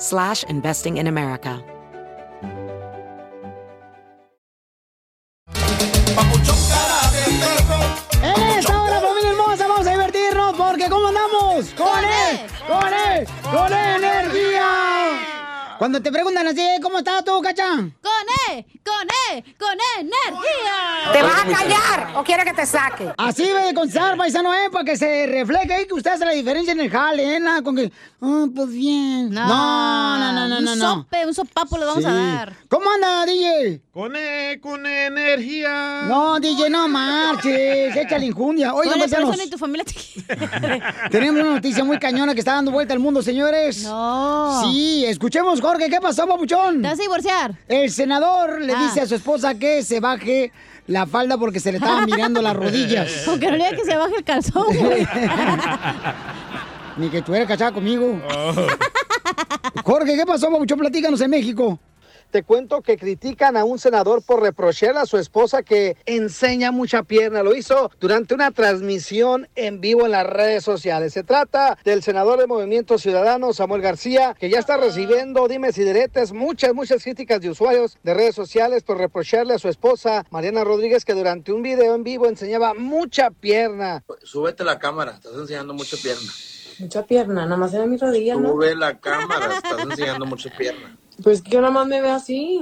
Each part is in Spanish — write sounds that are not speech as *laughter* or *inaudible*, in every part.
slash investing in America. En esta hora, familia hermosa, vamos a divertirnos porque ¿cómo andamos? ¡Con él! ¡Con él! ¡Con energía! Cuando te preguntan así, ¿cómo estás tú, cachán? ¡Con E! ¡Con E! ¡Con energía! ¿Te vas a callar o quieres que te saque? Así debe de contestar, paisano, ¿eh? Para que se refleje ahí que usted hace la diferencia en el jale, ¿eh? Nada con que, ah, pues bien. No, no, no, no, no. Un no. sope, un sopapo le vamos a dar. ¿Cómo anda, DJ? Con E, con energía. No, DJ, no marches. Échale injundia. Oigan, por paisanos. eso ni tu familia te *laughs* Tenemos una noticia muy cañona que está dando vuelta al mundo, señores. No. Sí, escuchemos, Jorge, ¿qué pasó, papuchón? ¿Te vas a divorciar? El senador le Ah. dice a su esposa que se baje la falda porque se le estaban mirando las rodillas. *laughs* Aunque no le diga que se baje el calzón, güey. *laughs* Ni que estuviera cachada conmigo. Jorge, ¿qué pasó, papuchón? Platícanos en México. Te cuento que critican a un senador por reprocharle a su esposa que enseña mucha pierna. Lo hizo durante una transmisión en vivo en las redes sociales. Se trata del senador de Movimiento Ciudadano, Samuel García, que ya está recibiendo dimes y diretes, muchas, muchas críticas de usuarios de redes sociales por reprocharle a su esposa, Mariana Rodríguez, que durante un video en vivo enseñaba mucha pierna. Súbete la cámara, estás enseñando mucha pierna. Mucha pierna, nada más en mis rodillas, ¿no? Sube la cámara, estás enseñando mucha pierna. Pues que yo nada más me veo así.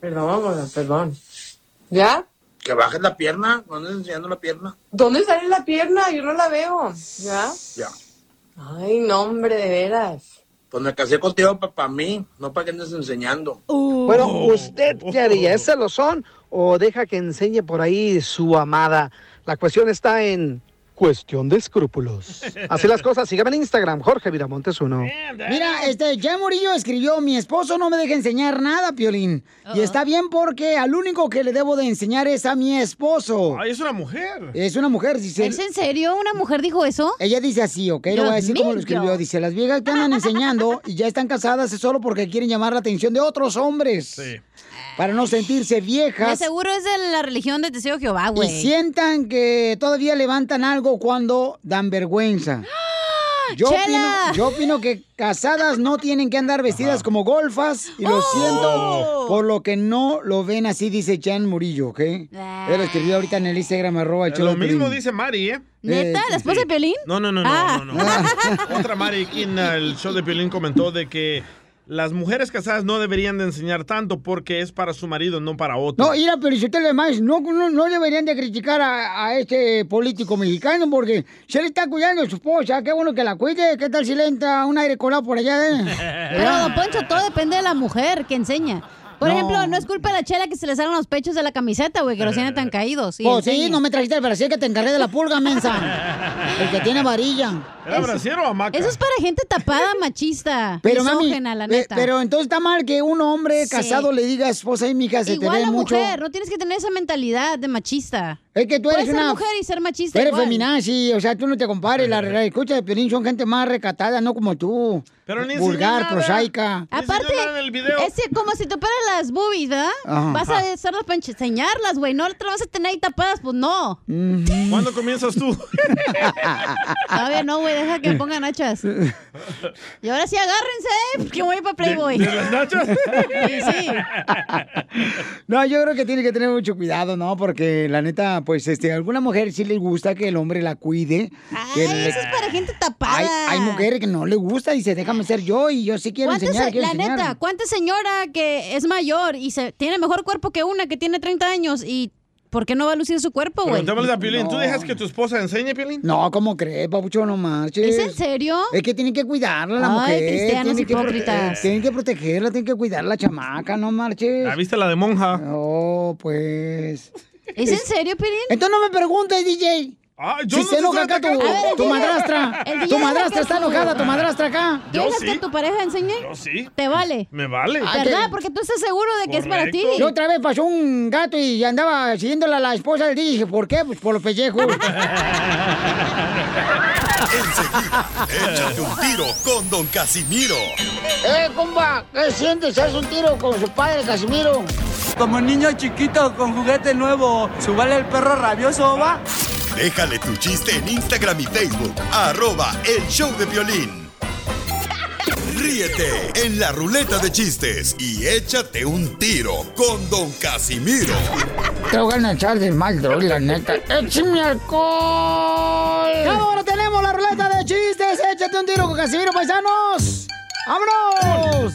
Perdón, mamá, perdón. ¿Ya? Que bajes la pierna, no andes enseñando la pierna. ¿Dónde sale la pierna? Yo no la veo. ¿Ya? Ya. Ay, no, hombre, de veras. Pues me casé contigo para mí, no para que andes enseñando. Bueno, ¿usted qué haría? ¿Es celosón o deja que enseñe por ahí su amada? La cuestión está en cuestión de escrúpulos. *laughs* Así las cosas, síganme en Instagram, Jorge Viramontes uno. Mira, este, Jan Murillo escribió, mi esposo no me deja enseñar nada, Piolín. Y está bien porque al único que le debo de enseñar es a mi esposo. Ay, es una mujer. Es una mujer, dice. ¿Es en serio? ¿Una mujer dijo eso? Ella dice así, ¿ok? Le voy a decir cómo lo escribió. Dice, las viejas que andan enseñando y ya están casadas es solo porque quieren llamar la atención de otros hombres. Sí. Para no sentirse De viejas. seguro es de la religión de Teseo Jehová, Y güey. sientan que todavía levantan algo cuando dan vergüenza. *gasps* Yo opino, ¡Chela! yo opino que casadas no tienen que andar vestidas como golfas y lo siento por lo que no lo ven así, dice Jan Murillo, ¿ok? Él lo escribió ahorita en el Instagram arroba el show Lo de mismo dice Mari, ¿eh? ¿Neta? ¿La esposa de Piolín? No, no, no, no, Ah. no, no. Otra Mari aquí en el show de Piolín comentó de que las mujeres casadas no deberían de enseñar tanto porque es para su marido, no para otro. No, ir a Pelicotelo además, no, no, no deberían de criticar a, a este político mexicano porque se le está cuidando a su esposa, qué bueno que la cuide, qué tal si le entra un aire colado por allá, eh? *laughs* Pero, don Poncho, todo depende de la mujer que enseña. Por No. ejemplo, no es culpa de la chela que se le salgan los pechos de la camiseta, güey, que los tiene tan caídos. y Pues sí, no me trajiste el brasier que te encargué de la pulga, mensa. *laughs* El que tiene varilla. ¿Era brasier o hamaca? Eso es para gente tapada, machista. *laughs* Pero mami, misógena, la eh, neta. pero entonces está mal que un hombre Sí. casado le diga a esposa y mija, se Igual te ve la mucho. mujer, no tienes que tener esa mentalidad de machista. Es que tú eres Puedes ser una mujer y ser machista eres igual. feminazi, o sea, tú no te compares. La, la escucha de Piolín son gente más recatada, no como tú. Pero ni Vulgar, nada. prosaica. Aparte, es como si te operas las boobies, ¿verdad? Ajá. Vas a hacerlas para enseñarlas, güey. No te las vas a tener ahí tapadas, pues no. ¿Cuándo comienzas tú? *laughs* Todavía no, güey, deja que *laughs* pongan nachas. *laughs* Y ahora sí agárrense, ¿eh? Porque voy para Playboy. ¿De- de las nachas? *laughs* Sí, sí. No, yo creo que tiene que tener mucho cuidado, ¿no? Porque la neta, pues, este, a alguna mujer sí le gusta que el hombre la cuide. que Ay, le- eso es para gente tapada. hay, hay mujeres que no le gusta y dice, déjame ser yo y yo sí quiero ¿Cuántas enseñar, se- quiero la enseñar. neta, ¿cuánta señora que es mayor y se tiene mejor cuerpo que una que tiene 30 años y por qué no va a lucir su cuerpo, güey? Preguntémosle a Piolín, ¿tú dejas que tu esposa enseñe, Piolín? No, ¿cómo crees, papucho? No marches. ¿Es en serio? Es que tienen que cuidarla la Ay, mujer. cristianos tienen que, prote- hipócritas. tienen que protegerla, tienen que cuidar la chamaca, no marches. ¿La viste la de monja? No, pues. ¿Es en serio, Piolín? Entonces no me preguntes, DJ. Ah, yo si no se enoja acá tu, ver, tu madrastra. Tu madrastra está enojada, tu madrastra acá. ¿Qué Yo dejas sí. que tu pareja enseñe? Yo sí. Te vale. Me vale. Ah, ¿Verdad? que- Porque tú estás seguro de que es para ti. Correcto. Y otra vez pasó un gato y andaba siguiéndola a la esposa del DJ. Dije, ¿por qué? Pues por los pellejos. Enseguida, *laughs* échate un tiro con Don Casimiro. ¡Eh, compa! ¿Qué sientes? ¿Haz un tiro con su padre, Casimiro? Como niño chiquito con juguete nuevo, ¿subale el perro rabioso, va? Déjale tu chiste en Instagram y Facebook. Arroba El Show de Violín. Ríete en la ruleta de chistes y échate un tiro con Don Casimiro. Te voy a echar de mal, droga, la neta. ¡Échame alcohol! Ahora tenemos la ruleta de chistes. Échate un tiro con Casimiro, paisanos. ¡Vámonos!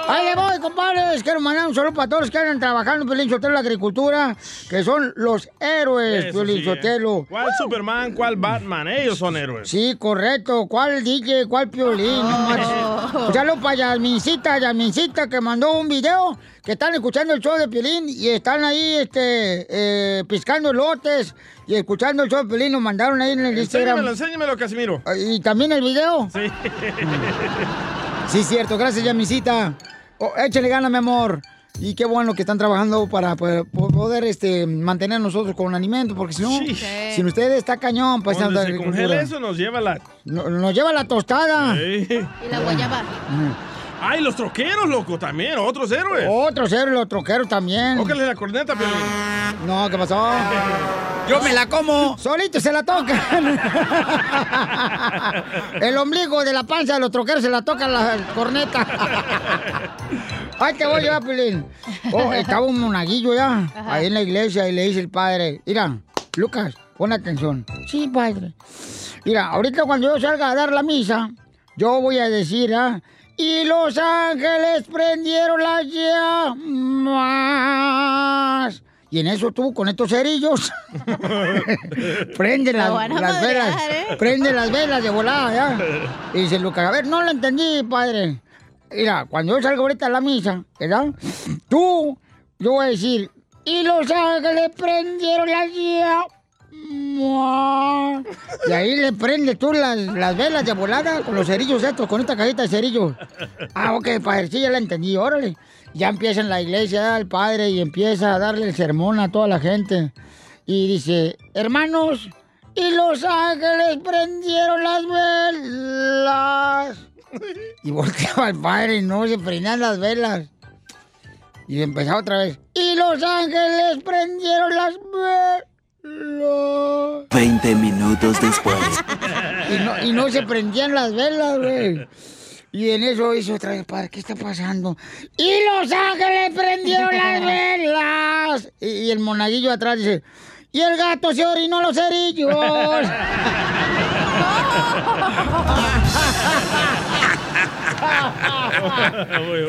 Ahí le voy, compadres. Quiero mandar un saludo para todos los que andan trabajando en Piolín Sotelo, la agricultura, que son los héroes, Piolín sí, ¿eh? Sotelo. ¿Cuál Superman? ¿Cuál Batman? Ellos son héroes. Sí, correcto. ¿Cuál DJ? ¿Cuál piolín? No marches. *laughs* Saludos para Yasmincita, Yasmincita, que mandó un video que están escuchando el show de Piolín y están ahí, este, eh, piscando lotes y escuchando el show de Piolín. Nos mandaron ahí en el Enséñamelo, Instagram. enséñamelo, Casimiro. ¿Y también el video? Sí. Sí, cierto. Gracias, Yasmincita. Oh, échale gana, mi amor. Y qué bueno que están trabajando para poder, poder, este, mantener nosotros con alimento, porque si no, Sí. sin ustedes está cañón, pues, Cuando se congela eso, nos lleva la... No- Nos lleva la tostada. Sí. Y la guayaba. Ay, los troqueros, loco, también, otros héroes. Otro cero, los troqueros también. Tócale la corneta, Piolín. No, ¿qué pasó? *laughs* Yo me la como. Solito se la tocan. *laughs* El ombligo de la panza de los troqueros se la toca la corneta. *laughs* Ay, te voy a llevar, Pelín. Oh, estaba un monaguillo ya, ahí en la iglesia, y le dice el padre, mira, Lucas, pon atención. Sí, padre. Mira, ahorita cuando yo salga a dar la misa, yo voy a decir, ¿ah? Y los ángeles prendieron las llamas. Y en eso tú, con estos cerillos, *laughs* prende las, velas. ¿eh? Prende las velas de volada, ya. Y dice Lucas, a ver, no lo entendí, padre. Mira, cuando yo salga ahorita a la misa, ¿verdad? Tú, yo voy a decir, y los ángeles prendieron las llamas. Y ahí le prende tú las, las velas de volada con los cerillos estos, con esta cajita de cerillos. Ah, ok, padre, sí, ya la entendí, órale. Ya empieza en la iglesia el padre y empieza a darle el sermón a toda la gente. Y dice, hermanos, y los ángeles prendieron las velas. Y volteaba el padre y no se prendían las velas. Y empezaba otra vez. Y los ángeles prendieron las velas. 20 minutos después. Y no, y no se prendían las velas, güey. Y en eso hizo otra vez, padre, ¿qué está pasando? Y los ángeles prendieron las *laughs* velas. Y, y el monaguillo atrás dice, y el gato se orinó los cerillos. *laughs* *laughs*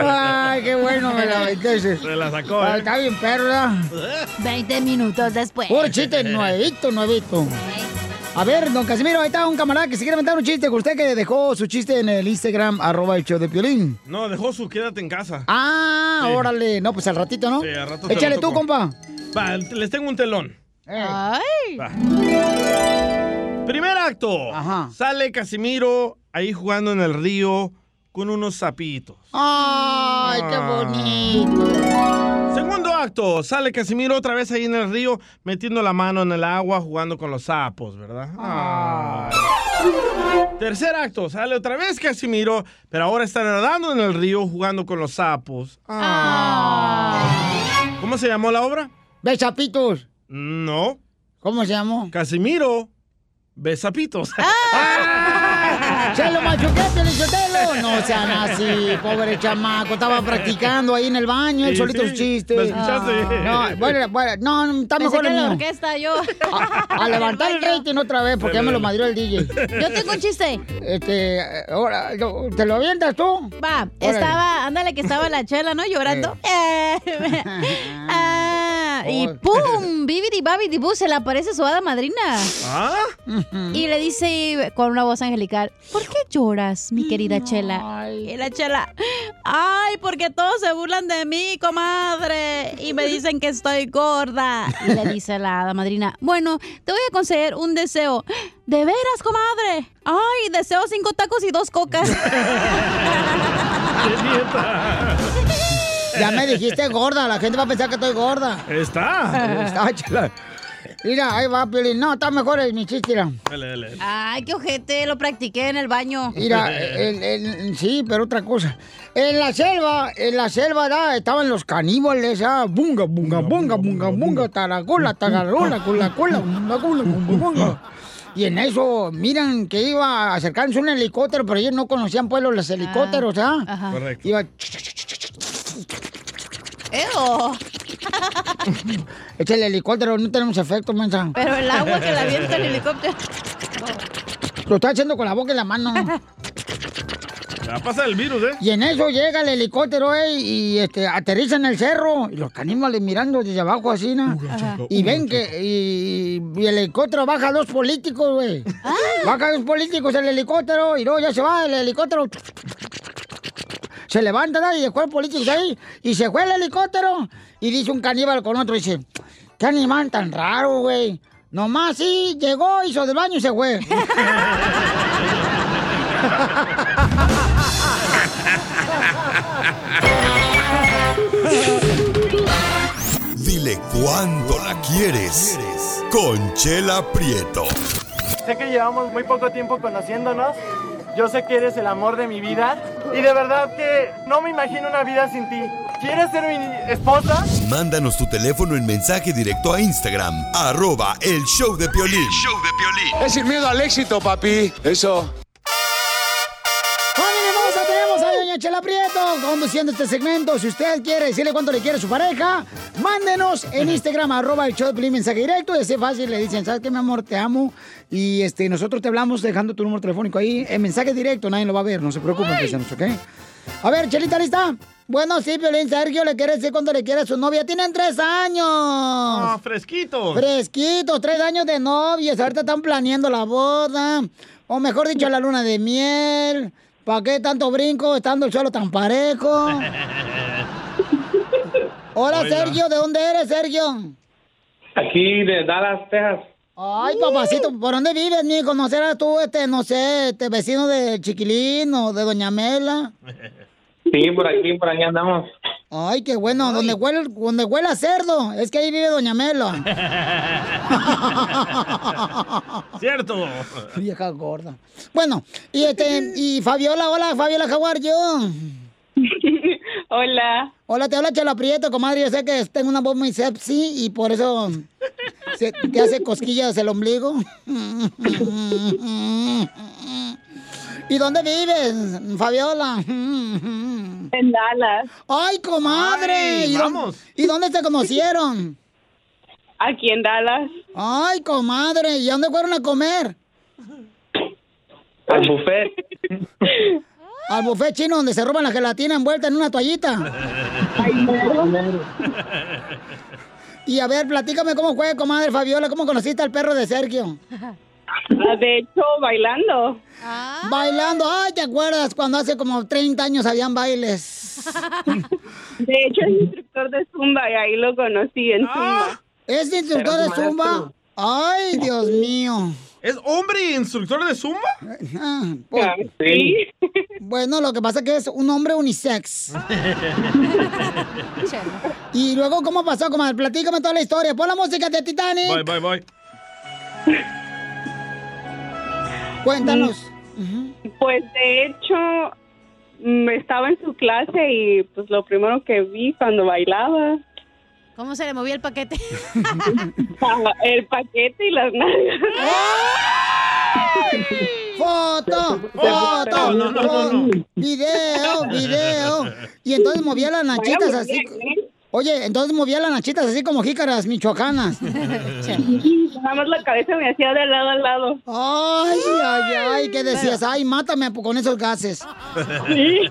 Ay, qué bueno me la aventé. Se la sacó, ¿eh? Está bien, ¿verdad? 20 minutos después. Puro chiste nuevito, nuevito. A ver, don Casimiro, ahí está un camarada que se quiere inventar un chiste con usted que dejó su chiste en el Instagram, arroba el show de Piolín. No, dejó su quédate en casa. Ah, Sí. órale. No, pues al ratito, ¿no? Sí, al rato Échale tú, compa. Va, les tengo un telón. Eh. Ay. Va. Primer acto. Ajá. Sale Casimiro ahí jugando en el río con unos sapitos. Ay, qué Ah. bonito. Segundo acto, sale Casimiro otra vez ahí en el río, metiendo la mano en el agua, jugando con los sapos, ¿verdad? Ay. Tercer acto, sale otra vez Casimiro, pero ahora está nadando en el río, jugando con los sapos. Ay. ¿Cómo se llamó la obra? Besapitos. No. ¿Cómo se llamó? Casimiro. Besapitos. *laughs* ¡Se lo machuqué, Pelichotelo! No sean así, pobre chamaco. Estaba practicando ahí en el baño, él Sí, solito sí. sus chistes. ¿Me escuchaste? No, bueno, bueno, no, está Pensé mejor que el la mío. orquesta yo. A levantar el rating otra vez, porque ya me lo madrió el DJ. Yo tengo un chiste. Este, ahora, ¿te lo avientas tú? Va, Órale. estaba, ándale que estaba la chela, ¿no? Llorando. Eh, *laughs* ah, y ¡pum! Bibidi babidi bu, se le aparece su hada madrina. ¿Ah? Y le dice con una voz angelical, ¿por qué lloras, mi querida Chela? Y la Chela, ay, porque todos se burlan de mí, comadre, y me dicen que estoy gorda. Y le dice la hada madrina, bueno, te voy a conceder un deseo. ¿De veras, comadre? Ay, deseo cinco tacos y dos cocas. *laughs* Ya me dijiste gorda, la gente va a pensar que estoy gorda. Está. Está, chela. Mira, ahí va, Piolín. No, está mejor el mi chiste, mira. Dale, dale. Ay, qué ojete, lo practiqué en el baño. Mira, *laughs* el- el- sí, pero otra cosa. En la selva, en la selva, da, estaban los caníbales, ah, bunga, bunga, bunga, bunga, bunga, taragola, tagarola, *laughs* cula, cula, bunga, cula, bunga, bunga. Y en eso, miran que iba acercándose un helicóptero, pero ellos no conocían pues los helicópteros, ¿ah? Ajá. Correcto. Iba, Eo. es el helicóptero, no tenemos efecto, mensa. Pero el agua que la avienta el helicóptero. Lo está haciendo con la boca y la mano. Ya pasa el virus, ¿eh? Y en eso llega el helicóptero, eh, y este, aterriza en el cerro. Y los caníbales mirando desde abajo así, ¿no? Y ven que y, y el helicóptero baja dos políticos, güey. Baja dos políticos el helicóptero y luego ya se va el helicóptero. Se levanta ¿no? y dejó el político ahí y se fue el helicóptero. Y dice un caníbal con otro, dice, qué animal tan raro, güey. Nomás sí, llegó, hizo del baño y se fue. *laughs* Dile cuándo la quieres. Conchela Prieto. Sé que llevamos muy poco tiempo conociéndonos. Yo sé que eres el amor de mi vida. Y de verdad que no me imagino una vida sin ti. ¿Quieres ser mi esposa? Mándanos tu teléfono en mensaje directo a Instagram, arroba el show de Piolín. Es sin miedo al éxito, papi. Eso. Doña Chela Prieto conduciendo este segmento. Si usted quiere decirle cuánto le quiere a su pareja, mándenos en Instagram, arroba el show de mensaje directo. Y así fácil, le dicen, ¿sabes qué, mi amor? Te amo. Y este, nosotros te hablamos dejando tu número telefónico ahí. En mensaje directo, nadie lo va a ver, no se preocupen, paisanos, ¿ok? A ver, Chelita, ¿lista? Bueno, sí, Piolín, Sergio le quiere decir cuánto le quiere a su novia. Tienen tres años. Ah, fresquito. Fresquito, tres años de novios. Ahorita están planeando la boda. O mejor dicho, la luna de miel. ¿Para qué tanto brinco estando el suelo tan parejo? *laughs* Hola, Oiga. Sergio. ¿De dónde eres, Sergio? Aquí de Dallas, Texas. Ay, papacito, ¿por dónde vives, mijo? ¿No serás tú, este, no sé, este vecino de Chiquilín o de Doña Mela? Sí, por aquí, por aquí andamos. Ay, qué bueno, donde huele, donde huele a cerdo. Es que ahí vive Doña Mela. *laughs* Cierto. Vieja gorda. Bueno, y este, y Fabiola, hola, Fabiola Jaguar, yo. *laughs* Hola. Hola, te habla Chela Prieto, comadre. Yo sé que tengo una voz muy sexy y por eso se- te hace cosquillas el ombligo. *laughs* ¿Y dónde vives, Fabiola? En Dallas. ¡Ay, comadre! Ay, ¿Y, vamos. ¿Y dónde se conocieron? Aquí en Dallas. Ay, comadre, ¿y a dónde fueron a comer? Al buffet. Al buffet chino donde se roban la gelatina envuelta en una toallita. Y a ver, platícame cómo fue, comadre Fabiola, cómo conociste al perro de Sergio. Ah, De hecho, bailando. Bailando, ay, ¿te acuerdas cuando hace como 30 años habían bailes? *laughs* De hecho, es instructor de Zumba y ahí lo conocí en Zumba. ¿Es instructor de Zumba? Ay, Dios mío. ¿Es hombre y instructor de Zumba? Ah, pues, Sí. Bueno, lo que pasa es que es un hombre unisex. *laughs* ¿Y luego cómo pasó, comadre? Platícame toda la historia. Pon la música de Titanic. Voy, voy, voy. Cuéntanos. Pues de hecho, mm, estaba en su clase y pues lo primero que vi cuando bailaba, ¿Cómo se le movía el paquete? *laughs* el paquete y las nalgas. Foto, foto, No, no, no, video, video. Y entonces movía las nachitas así. Oye, entonces movía las nachitas así como jícaras michoacanas. *laughs* Nada más la cabeza me hacía de lado a lado. Ay, ay, ay, ¿qué decías? Ay, mátame con esos gases. Sí. *laughs*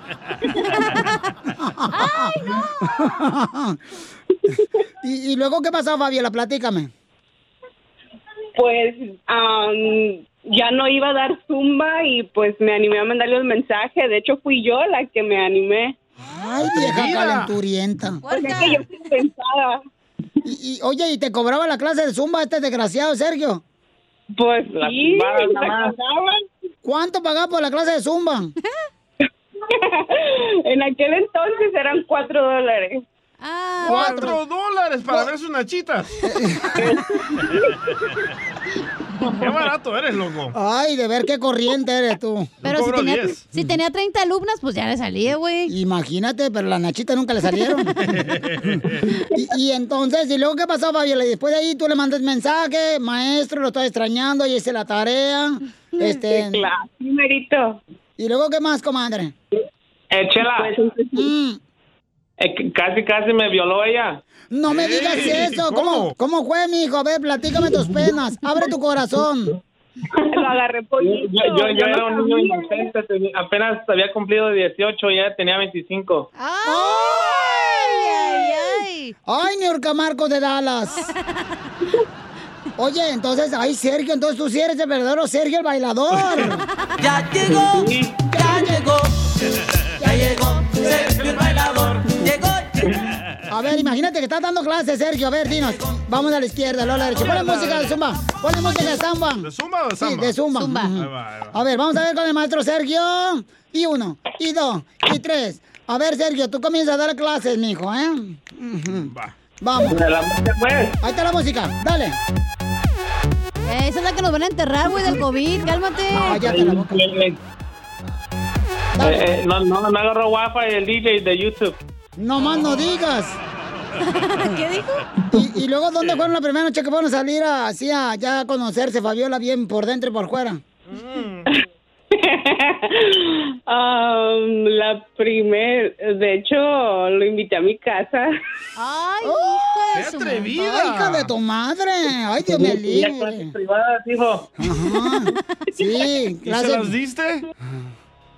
¿Y, y luego qué pasó, Fabiola? Platícame. Pues am, ya no iba a dar zumba y pues me animé a mandarle un mensaje. De hecho, fui yo la que me animé. Ay, vieja calenturienta. Porque es que yo sí pensaba. Y, y, oye, ¿y te cobraba la clase de zumba este desgraciado, Sergio? Pues sí, más. pagaban. ¿Cuánto pagaba por la clase de zumba? *laughs* en aquel entonces eran cuatro dólares. ¡Cuatro dólares para ver sus nachitas! *laughs* ¡Qué barato eres, loco! Ay, de ver qué corriente eres tú. Pero si tenía, 10. si tenía 30 alumnas, pues ya le salía, güey. Imagínate, pero las nachitas nunca le salieron. *laughs* y, y entonces, ¿y luego qué pasó, Fabiola? Y después de ahí tú le mandas mensaje, maestro, lo estoy extrañando, y hice la tarea. Este... Sí, claro, sí, merito. ¿Y luego qué más, comadre? Eh, Chela, Mm, eh, casi, casi me violó ella. no me digas eso. ¿Cómo? ¿Cómo fue, mijo? A ver, platícame tus *laughs* penas. Abre tu corazón. Lo agarré Yo, poquito. yo, yo ya era un niño inocente, apenas había cumplido 18 y ella tenía 25. ¡Ay, ay, ay! ¡Ay, Niurka Marcos de Dallas! *laughs* Oye, entonces, ay, Sergio, entonces tú sí eres el verdadero Sergio el bailador. Ya llegó, ya llegó, ya llegó, Sergio el bailador, llegó. A ver, imagínate que estás dando clases, Sergio. A ver, dinos. Vamos a la izquierda, luego a la derecha. Ponle música de zumba. Ponle música de zumba. ¿De zumba o de Sí, samba? de zumba. Zumba. Ujú. Ahí va, ahí va. A ver, vamos a ver con el maestro Sergio. Y uno, y dos, y tres. A ver, Sergio, tú comienzas a dar clases, mijo, ¿eh? Ujú. Vamos. Ahí está la música, dale. Eh, esa es la que nos van a enterrar, güey, del COVID. Cálmate. Cállate la boca. Eh, eh, no, no, no agarró wifi el DJ de YouTube. No más no digas. *laughs* ¿Qué dijo? Y, y luego, ¿dónde fueron la primera noche que fueron a salir a, así a ya a conocerse, Fabiola, bien por dentro y por fuera? Am, *laughs* la primer, de hecho, lo invité a mi casa. Ay, hija de su atrevida! Ay, hija de tu madre. Ay, Dios ya libre. privadas, hijo. Ajá. Sí, *laughs* ¿Y se las diste?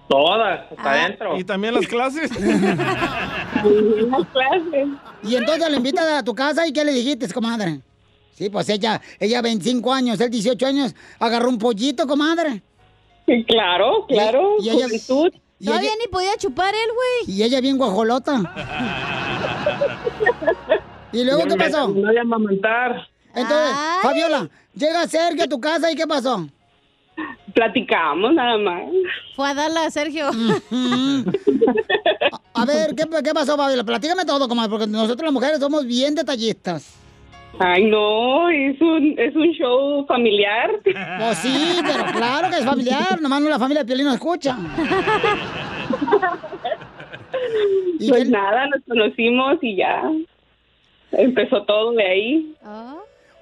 Todas, hasta adentro. ¿Y también las clases? *laughs* Las clases. Y entonces le invitas a tu casa y ¿qué le dijiste, comadre? Sí, pues ella, ella 25 años, él 18 años, agarró un pollito, comadre. Sí, claro, claro. Y, y ella, juventud. y Todavía ella- ni podía chupar él, güey. y ella bien guajolota. *laughs* ¿Y luego qué pasó? No voy a amamantar. Entonces, Ay. Fabiola, llega Sergio a tu casa y ¿qué pasó? Platicamos nada más. Fue a darla a Sergio. *laughs* A ver, ¿qué, qué pasó, Fabiola? Platícame todo, comadre, porque nosotros las mujeres somos bien detallistas. Ay, no, es un, es un show familiar. Pues sí, pero claro que es familiar, nomás no la familia de Piolín no escucha. ¿Y *laughs* Pues qué- nada, nos conocimos y ya. Empezó todo de ahí.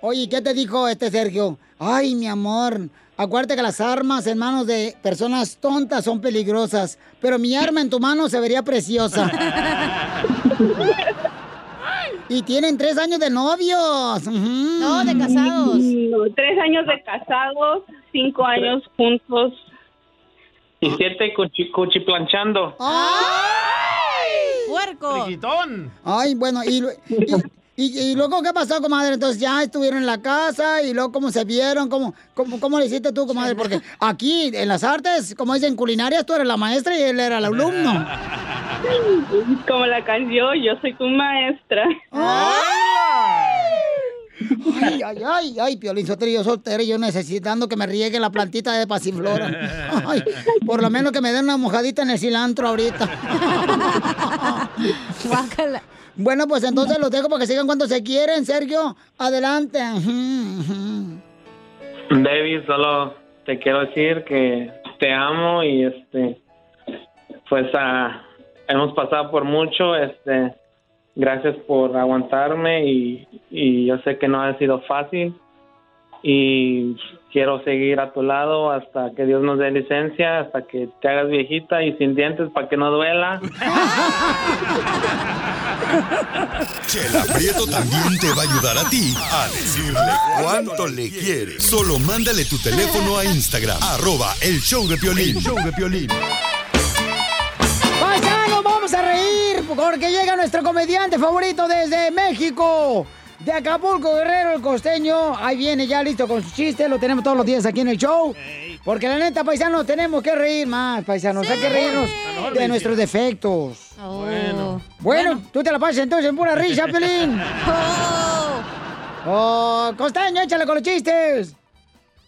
Oye, ¿qué te dijo este Sergio? Ay, mi amor, acuérdate que las armas en manos de personas tontas son peligrosas, pero mi arma en tu mano se vería preciosa. *laughs* y tienen tres años de novios. No, de casados. No, tres años de casados, cinco años juntos. Y siete cuchi, cuchiplanchando. ¡Puerco! ¡Friquitón! Ay, bueno, y, y, y- y luego, ¿qué pasó, comadre? Entonces ya estuvieron en la casa y luego, ¿cómo se vieron? ¿Cómo, cómo, cómo le hiciste tú, comadre? Porque aquí, en las artes, como dicen, culinarias, tú eres la maestra y él era el alumno. *laughs* Como la canción, yo soy tu maestra. Ay, ay, ay, ay, Piolín Sotelo, yo soltero y yo necesitando que me riegue la plantita de pasiflora. Ay, por lo menos que me den una mojadita en el cilantro ahorita. *laughs* Bueno, pues entonces los dejo para que sigan cuando se quieren, Sergio. Adelante. Baby, solo te quiero decir que te amo y este, pues ah, hemos pasado por mucho, este, gracias por aguantarme y, y yo sé que no ha sido fácil y quiero seguir a tu lado hasta que Dios nos dé licencia, hasta que te hagas viejita y sin dientes para que no duela. *laughs* Chela Prieto también te va a ayudar a ti a decirle cuánto le quieres. Solo mándale tu teléfono a Instagram, arroba el show de Piolín. El show de Piolín. ¡Paisanos, vamos a reír! Porque llega nuestro comediante favorito desde México. De Acapulco, Guerrero, el costeño. Ahí viene ya listo con su chiste. Lo tenemos todos los días aquí en el show. Porque la neta, paisanos, tenemos que reír más, paisanos. Hay que reírnos de nuestros defectos. Bueno. Bueno, tú te la pasas entonces en pura risa, Pelín. *laughs* Oh, costeño, échale con los chistes.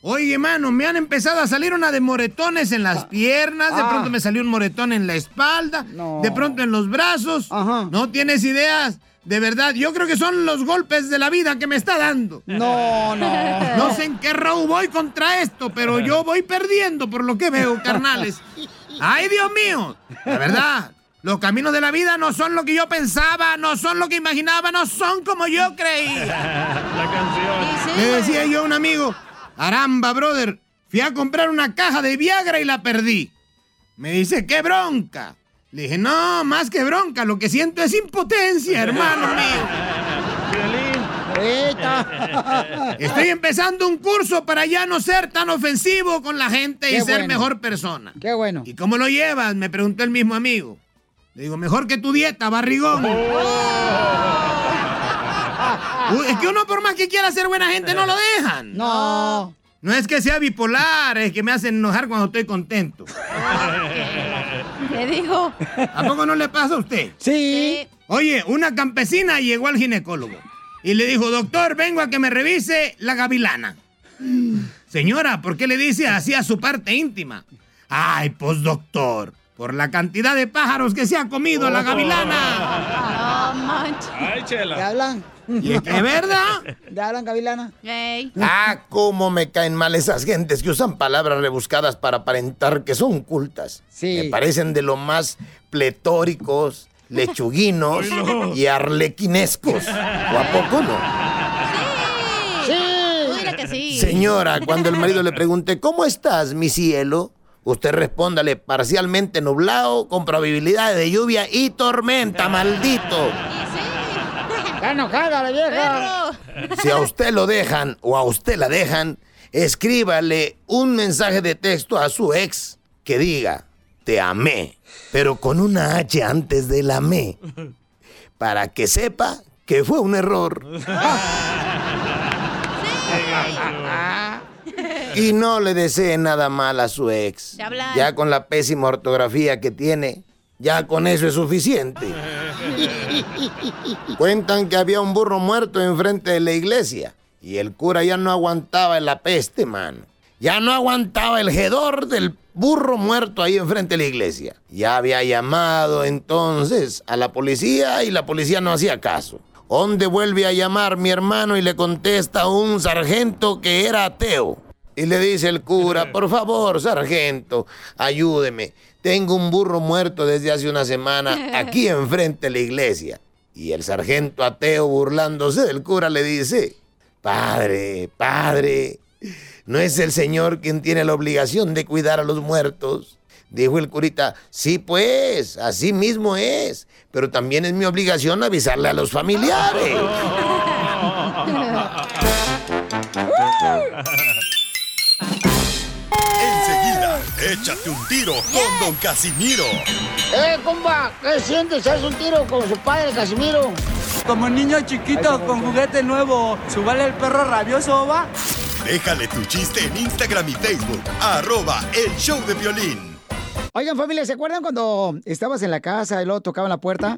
Oye, mano, me han empezado a salir una de moretones en las piernas, de Ah. pronto me salió un moretón en la espalda, de pronto en los brazos. No tienes ideas. De verdad, yo creo que son los golpes de la vida que me está dando. No, no. *laughs* No sé en qué row voy contra esto, pero yo voy perdiendo por lo que veo, *laughs* carnales. ¡Ay, Dios mío! La verdad, los caminos de la vida no son lo que yo pensaba, no son lo que imaginaba, no son como yo creí. *laughs* La canción. Le decía yo a un amigo, Aramba, brother, fui a comprar una caja de Viagra y la perdí. Me dice, qué bronca. Le dije, no, más que bronca, lo que siento es impotencia, hermano mío. Estoy empezando un curso para ya no ser tan ofensivo con la gente y ser bueno. mejor persona. Qué bueno. ¿Y cómo lo llevas? Me preguntó el mismo amigo. Le digo, mejor que tu dieta, barrigón. *laughs* Uy, es que uno por más que quiera ser buena gente no lo dejan. No. No es que sea bipolar, es que me hacen enojar cuando estoy contento. *laughs* ¿Qué dijo? ¿A poco no le pasa a usted? Sí. Oye, una campesina llegó al ginecólogo y le dijo, doctor, vengo a que me revise la gavilana. Señora, ¿por qué le dice así a su parte íntima? Ay, pues doctor, por la cantidad de pájaros que se ha comido la gavilana. No manches. Ay, ¿Te chela. hablan? ¿Y es que es verdad? ¿Te hablan, Gavilana? Ah, cómo me caen mal esas gentes que usan palabras rebuscadas para aparentar que son cultas. Sí. Me parecen de lo más pletóricos, lechuguinos *laughs* no. y arlequinescos. ¿O a poco no? Sí. Mira que sí. Señora, *laughs* cuando el marido le pregunte, ¿cómo estás, mi cielo? Usted respóndale, parcialmente nublado, con probabilidad de lluvia y tormenta, maldito. Está enojada la vieja. Si a usted lo dejan o a usted la dejan, escríbale un mensaje de texto a su ex que diga, te amé, pero con una H antes de la me, para que sepa que fue un error. Y no le desee nada mal a su ex. Ya con la pésima ortografía que tiene, ya con eso es suficiente. *laughs* Cuentan que había un burro muerto enfrente de la iglesia y el cura ya no aguantaba la peste, mano. Ya no aguantaba el hedor del burro muerto ahí enfrente de la iglesia. Ya había llamado entonces a la policía y la policía no hacía caso. ¿Dónde vuelve a llamar mi hermano y le contesta un sargento que era ateo? Y le dice el cura, *laughs* por favor, sargento, ayúdeme. Tengo un burro muerto desde hace una semana aquí *laughs* enfrente de la iglesia. Y el sargento ateo, burlándose del cura, le dice, Padre, padre, ¿no es el Señor quien tiene la obligación de cuidar a los muertos? Dijo el curita, sí pues, así mismo es, pero también es mi obligación avisarle a los familiares. *laughs* *laughs* échate un tiro con Don Casimiro. ¡Eh, compa! ¿Qué sientes? ¿Haz un tiro con su padre, Casimiro? Como niño chiquito con juguete nuevo, ¿subale el perro rabioso, va? Déjale tu chiste en Instagram y Facebook, arroba el show de violín. Oigan, familia, ¿se acuerdan cuando estabas en la casa y luego tocaban la puerta?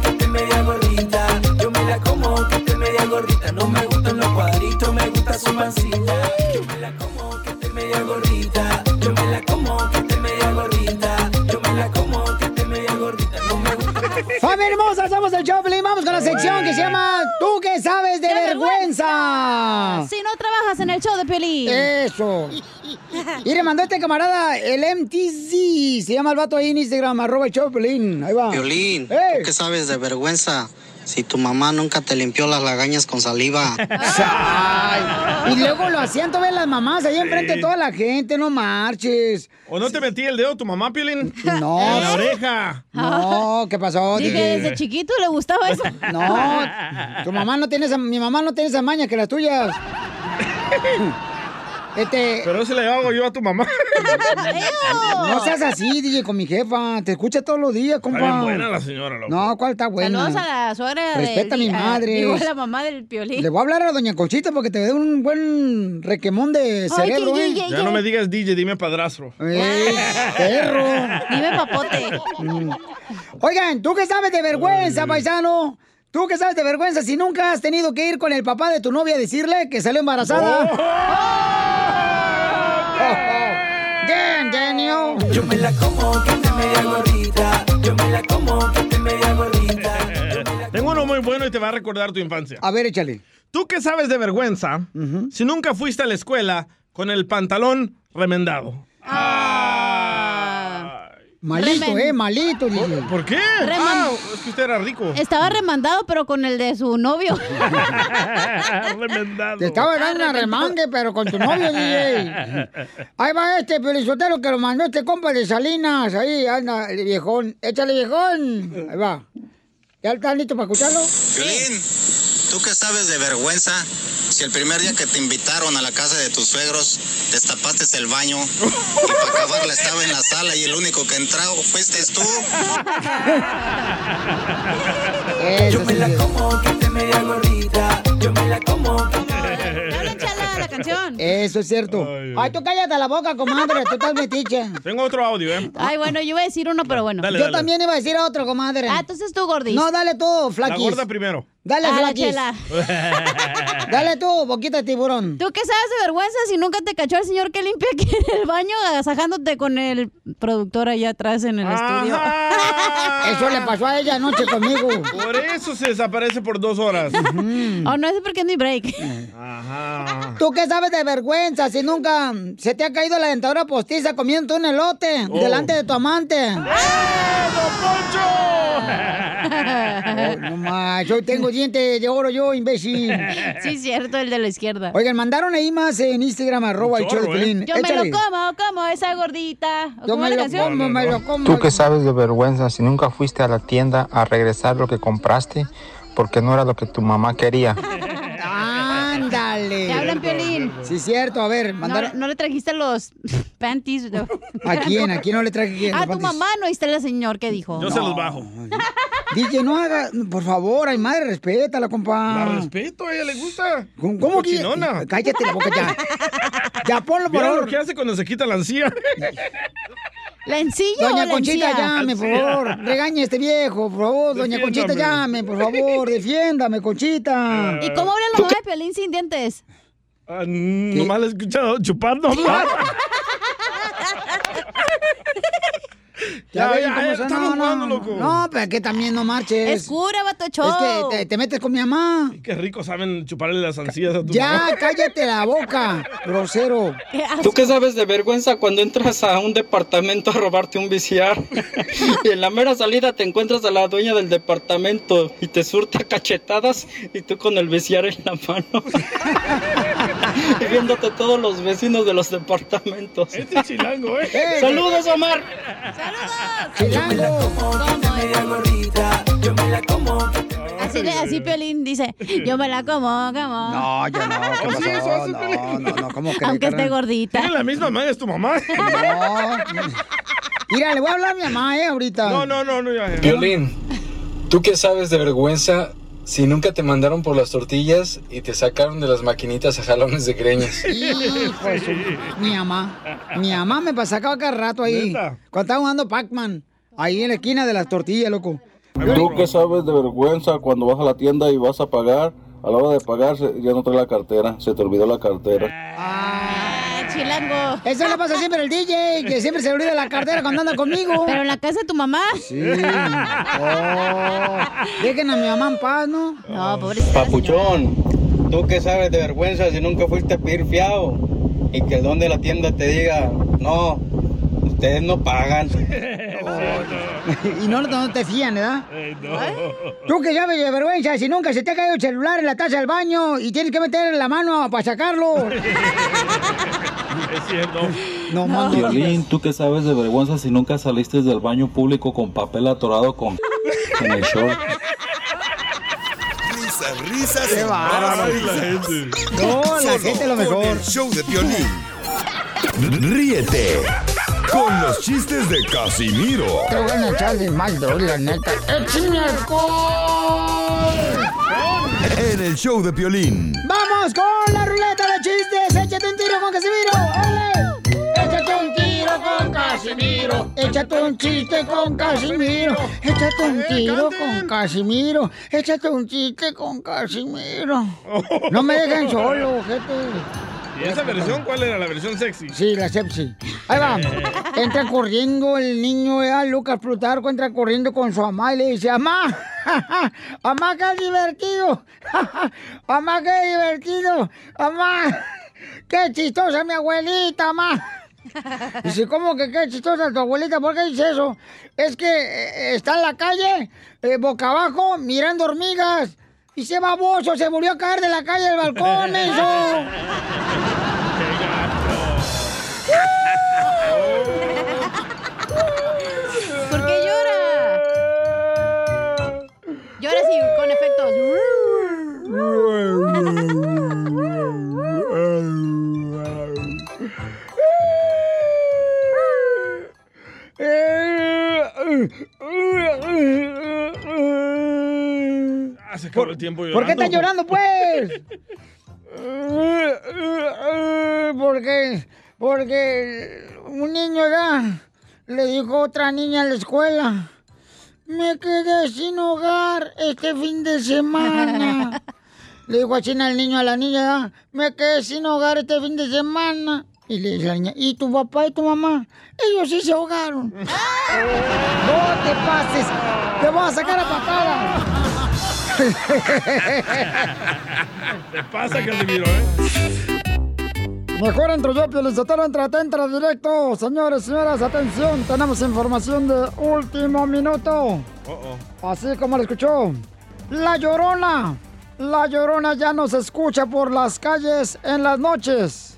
que esté media gordita. Yo me la como que esté media gordita. No me gustan los cuadritos, me gusta su mancita. Yo me la como que esté media gordita. ¡Familia hermosa! Somos el Choplin. Vamos con la sección que se llama ¿Tú qué sabes de ¡Qué vergüenza? Si no trabajas en el show de Pelín. Eso. Y le mandó este camarada el MTZ. Se llama el vato ahí en Instagram, arroba el Choplin. Ahí va. Violín, ¡Ey! ¿tú qué sabes de vergüenza? Si tu mamá nunca te limpió las lagañas con saliva. *laughs* Ay, y luego lo hacían todas las mamás ahí enfrente de toda la gente, no marches. ¿O no te metí el dedo tu mamá, Piolín? No. En la oreja. No, ¿qué pasó? Dije, desde chiquito le gustaba eso. *laughs* No, tu mamá no tiene esa, mi mamá no tiene esa maña que las tuyas. *laughs* Este, Pero se le hago yo a tu mamá. no seas así, DJ, con mi jefa. Te escucha todos los días, compa. Está bien buena la señora, loco. No, ¿cuál está buena? Saludos a la suegra de... Respeta a mi madre. Digo, a la mamá del Piolín. Le voy a hablar a doña Conchita porque te dé un buen requemón de cerebro, que- ¿eh? que- Ya no me digas DJ, dime padrastro. Ey, perro. Dime papote. Mm. Oigan, ¿tú qué sabes de vergüenza, paisano? ¿Tú qué sabes de vergüenza si nunca has tenido que ir con el papá de tu novia a decirle que salió embarazada? Damn, Daniel. Yo me la como que esté media gordita. Yo me la como que esté media gordita. Tengo uno muy bueno y te va a recordar tu infancia. A ver, échale. ¿Tú qué sabes de vergüenza si nunca fuiste a la escuela con el pantalón remendado? Malito, Remen- eh, malito, DJ. ¿Por qué? Reman- Ah, es que usted era rico. Estaba remandado, pero con el de su novio. *laughs* remendado. Te estaba dando una remangue, pero con tu novio, DJ. *laughs* Ahí va este pelizotero que lo mandó este compa de Salinas. Ahí anda el viejón. Échale, viejón. Ahí va. ¿Ya está listo para escucharlo? Violín, ¿tú qué sabes de vergüenza? Si el primer día que te invitaron a la casa de tus suegros, destapaste el baño y para acabarla estaba en la sala y el único que entró fuiste tú. Yo me la como que esté media gordita. Yo me la como que Chala, la canción. Eso es cierto. Ay, tú cállate la boca, comadre. Tú estás metiche. Tengo otro audio, ¿eh? Ay, bueno, yo iba a decir uno, pero bueno. Dale, Yo dale. también iba a decir otro, comadre. Ah, entonces tú, Gordis. No, dale tú, La flaquis. gorda primero. Dale, la chela. *laughs* Dale tú, boquita de tiburón. ¿Tú qué sabes de vergüenza si nunca te cachó el señor que limpia aquí en el baño agasajándote con el productor allá atrás en el estudio? *laughs* Eso le pasó a ella anoche conmigo. Por eso se desaparece por dos horas. Oh, no, es porque es mi break. Ajá. ¿Tú qué sabes de vergüenza si nunca se te ha caído la dentadura postiza comiendo un elote Oh. delante de tu amante? ¡Eh, don *laughs* Oh, no más, yo tengo dientes de oro yo, imbécil. *laughs* Sí, cierto, el de la izquierda. Oigan, mandaron ahí más en Instagram, arroba el show de ¿eh? Piolín. Yo me Échale. lo como, como esa gordita. ¿O Yo ¿Cómo me la lo canción? como, me lo como. ¿Tú qué sabes de vergüenza si nunca fuiste a la tienda a regresar lo que compraste porque no era lo que tu mamá quería? *laughs* Ándale. Te hablan, Piolín. Sí, cierto. A ver, No, no le trajiste los *laughs* panties. de- ¿A quién? ¿A quién no le traje quién? *laughs* A los tu panties? mamá no oíste el señor que dijo. Yo se los bajo. *laughs* DJ, no haga... Por favor, ay, madre, respétala, compa. La respeto, a ella le gusta. ¿Cómo, cómo que-. Cállate la boca ya. Ya ponlo, por Mira lo favor. que hace cuando se quita la encía. ¿La encilla Doña la Conchita, encía? llame, por favor. *laughs* Regañe a este viejo, por favor. Doña Conchita, llame, por favor. Defiéndame, Conchita. ¿Y cómo habla la mamá de Piolín sin dientes? Ah, nomás le he escuchado chupando. *laughs* *laughs* Ya, ya, cómo ya, son. estamos no, no, jugando, no. loco. No, pero que también no marches. Es cura, vato show. Es que te, te metes con mi mamá. Qué rico saben chuparle las ancillas a tu Ya, mamá. cállate la boca, *laughs* grosero. ¿Tú qué sabes de vergüenza cuando entras a un departamento a robarte un viciar? *laughs* y en la mera salida te encuentras a la dueña del departamento y te surta cachetadas y tú con el viciar en la mano. y viéndote todos los vecinos de los departamentos. Este chilango, ¿eh? ¡Saludos, Omar! Así, le- así Piolín dice, yo me la como, como. No, yo no, ¿qué *laughs* ¿Oh, sí? pasó? ¿Eso No, Piolín? no, no, ¿cómo crees, Aunque esté gordita. Tiene la misma madre, es tu mamá. *laughs* No. Mira, le voy a hablar a mi mamá, eh, ahorita. No, no, no, no, ya. Violín, ¿tú qué sabes de vergüenza si nunca te mandaron por las tortillas y te sacaron de las maquinitas a jalones de greñas? Hijo de su- Mi mamá. Mi mamá me pasaba cada rato ahí. ¿Neta? Cuando estaba jugando Pac-Man. Ahí en la esquina de las tortillas, loco. ¿Tú qué sabes de vergüenza cuando vas a la tienda y vas a pagar? A la hora de pagar ya no trae la cartera, se te olvidó la cartera. Ah, chilango. Eso le pasa siempre al DJ, que siempre se olvida la cartera cuando anda conmigo. Pero en la casa de tu mamá. Sí. Oh. Dejen a mi mamá en paz, ¿no? No, pobrecita. Papuchón, ¿tú qué sabes de vergüenza si nunca fuiste a pedir fiado? Y que el don de la tienda te diga, no, ustedes no pagan. *laughs* *laughs* Y no, no te fían, ¿verdad? Ey, no. Tú que sabes de vergüenza, si nunca se te ha caído el celular en la taza del baño y tienes que meter la mano para sacarlo. *laughs* Es cierto. No, mano. Violín, ¿tú qué sabes de vergüenza si nunca saliste del baño público con papel atorado con en el short? Risas, risas Qué bárbaro. No, la Solo gente lo con mejor. el show de Piolín. Ríete con los chistes de Casimiro Te voy a echar de mal, la neta. ¡Échame en el show de Piolín. ¡Vamos con la ruleta de chistes! ¡Échate un tiro con Casimiro! ¡Ole! ¡Échate un tiro con Casimiro! ¡Échate un chiste con Casimiro! ¡Échate un tiro con Casimiro! ¡Échate un chiste con Casimiro! No me dejen solo, gente. ¿Y esa versión cuál era? ¿La versión sexy? Sí, la sepsi. Ahí va. *laughs* Entra corriendo el niño, eh, Lucas Plutarco, entra corriendo con su mamá y le dice, mamá, *laughs* mamá, qué divertido. *laughs* mamá, qué divertido. Mamá, qué chistosa mi abuelita, mamá. Dice, ¿cómo que qué chistosa tu abuelita? ¿Por qué dice eso? Es que eh, está en la calle, eh, boca abajo, mirando hormigas. Y se baboso, se volvió a caer de la calle del balcón, *laughs* eso. ¿Por qué llora? Llora así, con efectos. *laughs* Ah, se acabó el tiempo llorando. ¿Por qué estás llorando, pues? Porque, porque un niño ya le dijo a otra niña en la escuela, me quedé sin hogar este fin de semana. *laughs* Le dijo así al niño a la niña, "Ya, me quedé sin hogar este fin de semana. Y le dice la niña, ¿y tu papá y tu mamá? Ellos sí se ahogaron. *laughs* no te pases, te voy a sacar a patada. Te pasa, Casimiro, ¿eh? Mejor entro yo, Pielizotero, entra, entra directo. Señores, señoras, atención, tenemos información de último minuto. Oh, Así como lo escuchó. La Llorona. La Llorona ya no se escucha por las calles en las noches.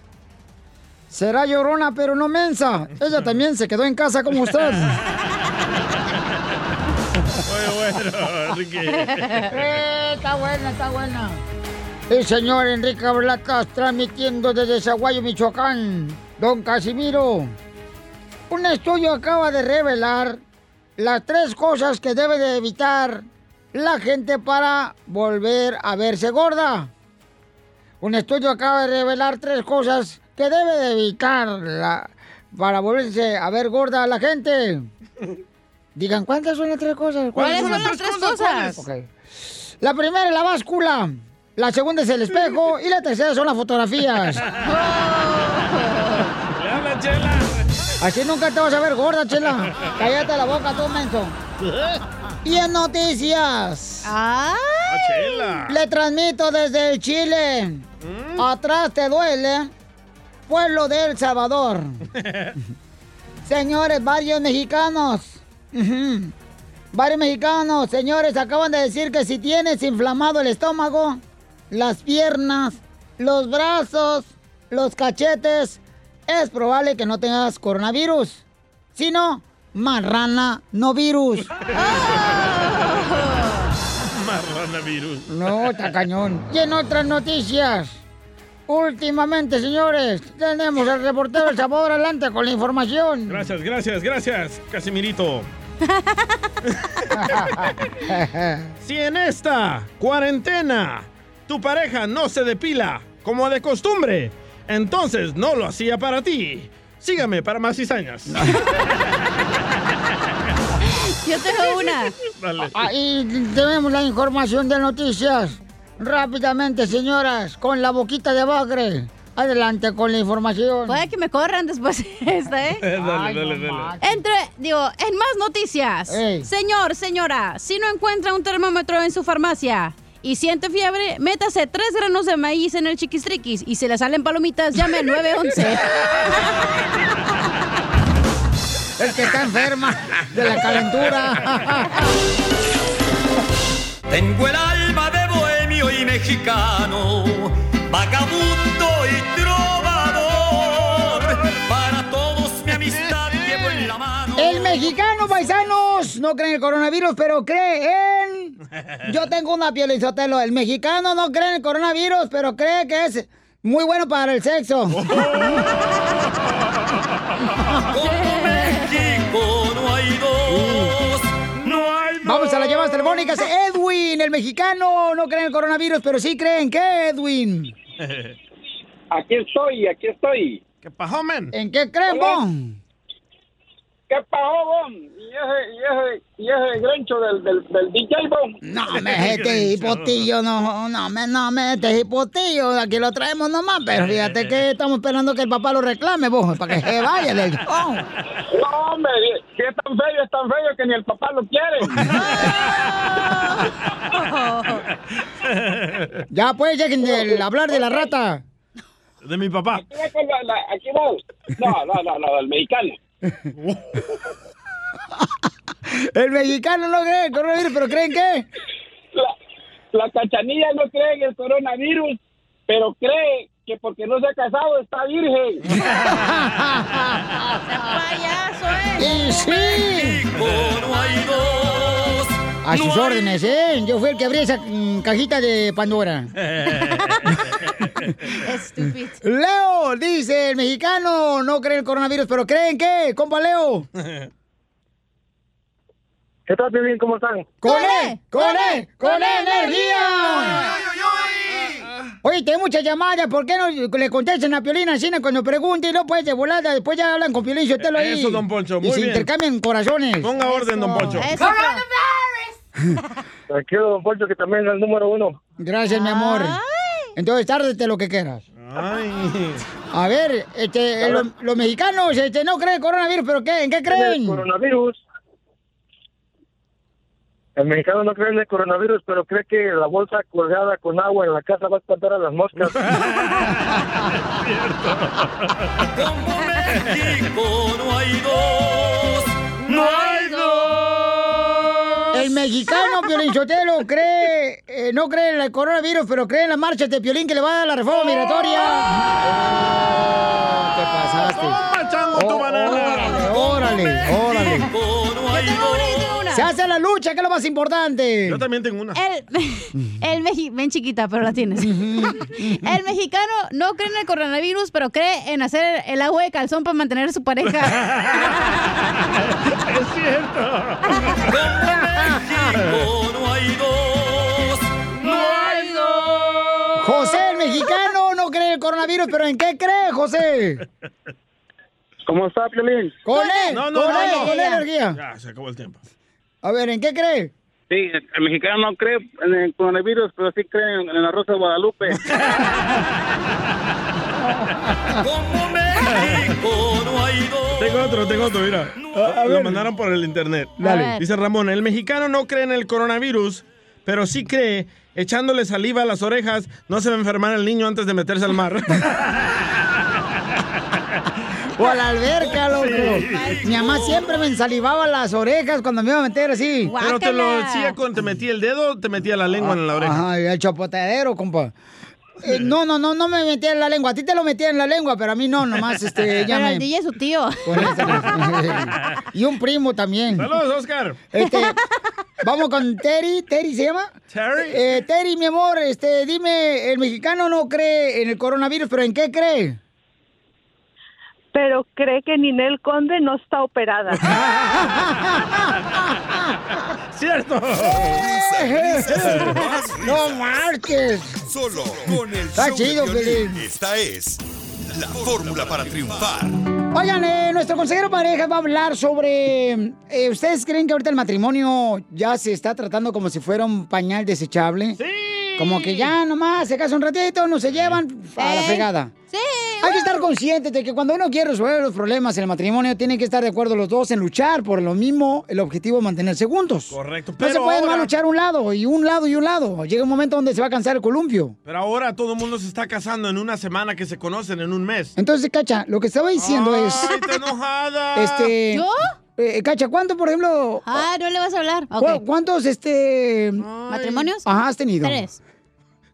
Será Llorona, pero no mensa. Ella *laughs* también se quedó en casa como usted. *laughs* Bueno, Enrique. Eh, está buena, está buena. El señor Enrique Ablatas transmitiendo desde Zaguayo, Michoacán. Don Casimiro. Un estudio acaba de revelar las tres cosas que debe de evitar la gente para volver a verse gorda. Un estudio acaba de revelar tres cosas que debe de evitar la- para volverse a ver gorda a la gente. *laughs* Digan, ¿cuántas son las tres cosas? ¿Cuáles son las tres cosas? La primera es la báscula, la segunda es el espejo y la tercera son las fotografías. *laughs* Le habla Chela. Así nunca te vas a ver gorda, chela. Cállate la boca, tú, menso. Y en noticias. Ah, Chela. Le transmito desde el Chile. Atrás te duele. Pueblo de El Salvador. *laughs* Señores, varios mexicanos. Varios mexicanos, señores, acaban de decir que si tienes inflamado el estómago, las piernas, los brazos, los cachetes, es probable que no tengas coronavirus. Si no, marrana no virus. Marranavirus. *laughs* No, está cañón. Y en otras noticias, últimamente, señores, tenemos al reportero El Sabor adelante con la información. Gracias, gracias, gracias, Casimirito. *laughs* Si en esta cuarentena tu pareja no se depila como de costumbre, entonces no lo hacía para ti. Sígame para más cizañas. Yo tengo una. Ahí tenemos la información de noticias. Rápidamente, señoras, con la boquita de bagre. Adelante con la información. Puede que me corran después de esta, ¿eh? *laughs* dale, dale, dale. Entre, digo, en más noticias. Señor, señora, si no encuentra un termómetro en su farmacia y siente fiebre, métase tres granos de maíz en el chiquistriquis y si le salen palomitas, llame al 911. *laughs* El que está enferma de la calentura. Tengo el alma de y mexicano, vagabundo y trovador. Para todos mi amistad llevo en la mano. El mexicano, paisanos, no cree en el coronavirus, pero cree en... Yo tengo una piel Sotelo. El mexicano no cree en el coronavirus, pero cree que es muy bueno para el sexo. México *laughs* telefónicas. Edwin, el mexicano, no cree en el coronavirus, pero sí cree en qué, Edwin. *laughs* Aquí estoy, aquí estoy. ¿Qué pasó, men? ¿En qué creen, bon? ¿Qué pasó, Bon? Y ese, y ese, y ese grancho del, del, del DJ, Bon. No, *laughs* me este hipotillo, no, no, me, no, me este hipotillo, aquí lo traemos nomás, pero fíjate *laughs* que estamos esperando que el papá lo reclame, vos, para que se vaya del. No, hombre, si es tan feo, es tan feo que ni el papá lo quiere. *laughs* Ya pues, dejen de hablar de la rata. De mi papá. Aquí la- la- aquí va. No, no, no, no, del mexicano. *laughs* El mexicano no cree en el coronavirus, pero creen qué. La, la cachanilla no cree en el coronavirus, pero cree que porque no se ha casado está virgen. *laughs* Y sí. no hay dos. A sus órdenes, ¿eh? Yo fui el que abrí esa mm, cajita de Pandora. *laughs* Estúpido. Leo, dice el mexicano, no cree en el coronavirus, pero ¿creen qué? Compa Leo. ¿Qué tal, bien? ¿Cómo están? ¡Con él! ¡Con él! ¡Con energía! Oye, tengo muchas llamadas, ¿por qué no le contestan a Piolín así cuando pregunte y no puedes de volada? Después ya hablan con Piolín Sotelo ahí. Eso, don Poncho, Y muy se bien. intercambian corazones. Ponga orden, don Poncho. *laughs* Tranquilo, don Poncho, que también es el número uno. Gracias, mi amor. Entonces, tárdete lo que quieras. A ver, este, lo- los mexicanos este, no creen en coronavirus, pero ¿qué? ¿En qué El creen? coronavirus. El mexicano no cree en el coronavirus, pero cree que la bolsa colgada con agua en la casa va a espantar a las moscas. México no hay dos. No hay dos. El mexicano Piolín Sotelo cree, eh, no cree en el coronavirus, pero cree en la marcha de Piolín que le va a dar la reforma migratoria. Oh, te pasaste. Toma, chango, tu banana. Órale, órale. Se hace la lucha, que es lo más importante. Yo también tengo una. El, *laughs* el mexi- ven chiquita, pero la tienes. *laughs* El mexicano no cree en el coronavirus, pero cree en hacer el agua de calzón para mantener a su pareja. *laughs* es cierto. México no hay dos. No hay dos. José, el mexicano, no cree en el coronavirus, pero ¿en qué cree, José? ¿Cómo está, Piolín? Con él, No, no, con no, él, no. con él, energía. Ya, se acabó el tiempo. A ver, ¿en qué cree? Sí, el mexicano no cree en el coronavirus, pero sí cree en, en la Rosa de Guadalupe. Como México no hay dos. Tengo otro, tengo otro, mira. Lo mandaron por el internet. Dale. Dice Ramón, el mexicano no cree en el coronavirus, pero sí cree, echándole saliva a las orejas, no se va a enfermar el niño antes de meterse al mar. *laughs* O a la alberca, loco. Sí. Mi mamá siempre me ensalivaba las orejas cuando me iba a meter así. Pero te lo decía con, te metía el dedo o te metía la lengua en la oreja. Ajá, el chapoteadero, compa. Eh, no, no, no, no me metía en la lengua. A ti te lo metía en la lengua, pero a mí no, nomás este, *laughs* Pero me... el DJ es su tío. *laughs* y un primo también. Saludos, Oscar. Este, vamos con Terry. ¿Terry se llama? Terry. Eh, Terry, mi amor, este, dime, el mexicano no cree en el coronavirus, pero ¿en qué cree? Pero cree que Ninel Conde no está operada. *laughs* ¡Cierto! ¡No marques! Solo con el Está show de chido, Piolín. Piolín. Esta es la fórmula para triunfar. Oigan, eh, nuestro consejero pareja va a hablar sobre... eh, ¿Ustedes creen que ahorita el matrimonio ya se está tratando como si fuera un pañal desechable? Sí. Como que ya nomás se casan un ratito, no se llevan a la Sí. Sí. Hay que estar conscientes de que cuando uno quiere resolver los problemas en el matrimonio, tienen que estar de acuerdo los dos en luchar por lo mismo, el objetivo de mantenerse juntos. Correcto, No pero se puede ahora- luchar un lado y un lado y un lado. Llega un momento donde se va a cansar el columpio. Pero ahora todo el mundo se está casando en una semana que se conocen en un mes. Entonces, Cacha, lo que estaba diciendo es... ¡Ay, está enojada! Este. ¿Yo? eh, Cacha, ¿cuánto, por ejemplo? Ah, no le vas a hablar. cu-. ¿Cuántos, este. ¿Matrimonios? Ajá, has tenido? Tres.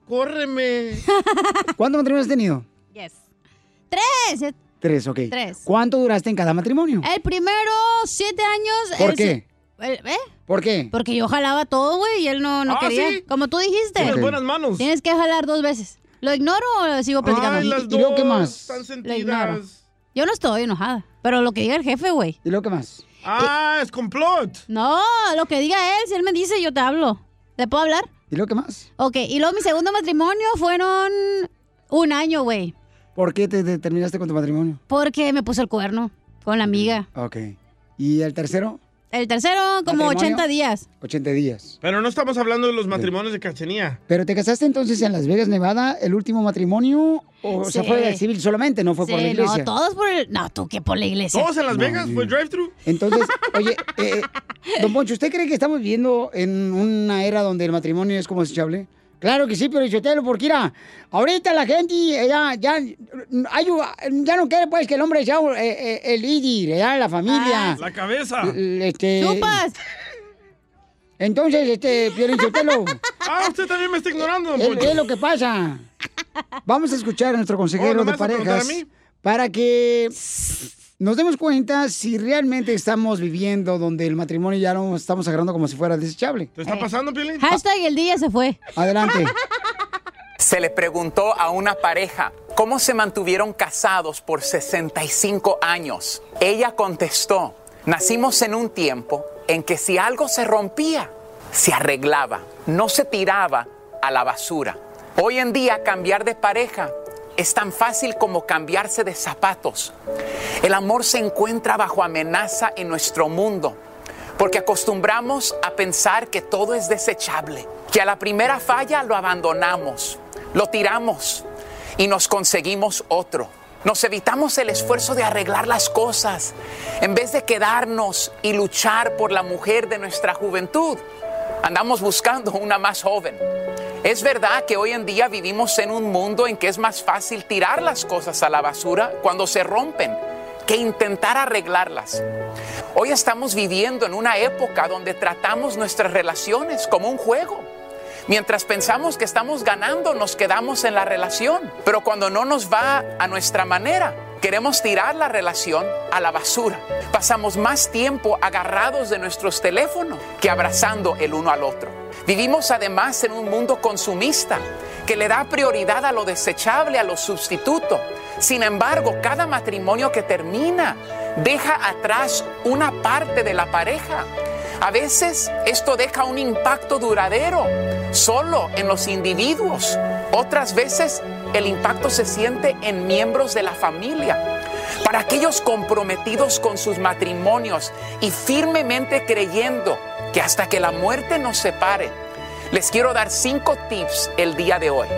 ¡Córreme! *laughs* ¿Cuántos matrimonios has tenido? Yes. Tres. Tres, ok. Tres. ¿Cuánto duraste en cada matrimonio? El primero, siete años. ¿Por el qué? el- ¿Eh? ¿Por qué? Porque yo jalaba todo, güey, y él no, no Ah, quería. ¿sí? Como tú dijiste. Tienes buenas manos. Tienes que jalar dos veces. ¿Lo ignoro o sigo platicando? Ay, las ¿Y luego qué dos más? Están Lo ignoro. sentidas. Yo no estoy enojada. Pero lo que diga el jefe, güey. ¿Y luego qué más? Ah, es complot. No, lo que diga él, si él me dice, yo te hablo. ¿Le puedo hablar? ¿Y luego qué más? Ok, y luego mi segundo matrimonio fueron un año, güey. ¿Por qué te, te terminaste con tu matrimonio? Porque me puso el cuerno con la amiga. Ok. ¿Y el tercero? El tercero, como ¿Matrimonio? 80 días. 80 días. Pero no estamos hablando de los matrimonios de Cachenía. ¿Pero te casaste entonces en Las Vegas, Nevada, el último matrimonio? ¿O se Sí. fue de civil solamente, no fue por la Sí, iglesia? no, todos por el... No, tú que por la iglesia. ¿Todos en Las No, Vegas? ¿Fue drive-thru? Entonces, *laughs* oye, eh, eh, don Poncho, ¿usted cree que estamos viviendo en una era donde el matrimonio es como desechable? Claro que sí, pero Chotelo, porque mira, ahorita la gente ya, ya, hay- ya no quiere pues que el hombre sea eh, eh, el líder, ya, la familia. La cabeza. Este, ¡Chupas! Entonces, este, Piolín Sotelo, *laughs* Ah, usted también me está ignorando, don ¿qué Poncho. es lo que pasa? Vamos a escuchar a nuestro Oh, consejero ¿no me de vas a parejas a mí? para que nos demos cuenta si realmente estamos viviendo donde el matrimonio ya no estamos agarrando como si fuera desechable. ¿Te está pasando, Piolín? Hashtag el día se fue. Adelante. *laughs* Se le preguntó a una pareja cómo se mantuvieron casados por 65 años. Ella contestó, nacimos en un tiempo en que si algo se rompía, se arreglaba, no se tiraba a la basura. Hoy en día cambiar de pareja es tan fácil como cambiarse de zapatos. El amor se encuentra bajo amenaza en nuestro mundo porque acostumbramos a pensar que todo es desechable, que a la primera falla lo abandonamos, lo tiramos y nos conseguimos otro. Nos evitamos el esfuerzo de arreglar las cosas en vez de quedarnos y luchar por la mujer de nuestra juventud. Andamos buscando una más joven. Es verdad que hoy en día vivimos en un mundo en que es más fácil tirar las cosas a la basura cuando se rompen que intentar arreglarlas. Hoy estamos viviendo en una época donde tratamos nuestras relaciones como un juego. Mientras pensamos que estamos ganando, nos quedamos en la relación. Pero cuando no nos va a nuestra manera, queremos tirar la relación a la basura. Pasamos más tiempo agarrados de nuestros teléfonos que abrazando el uno al otro. Vivimos además en un mundo consumista que le da prioridad a lo desechable, a lo sustituto. Sin embargo, cada matrimonio que termina deja atrás una parte de la pareja. A veces esto deja un impacto duradero solo en los individuos. Otras veces el impacto se siente en miembros de la familia. Para aquellos comprometidos con sus matrimonios y firmemente creyendo que hasta que la muerte nos separe, les quiero dar cinco tips el día de hoy.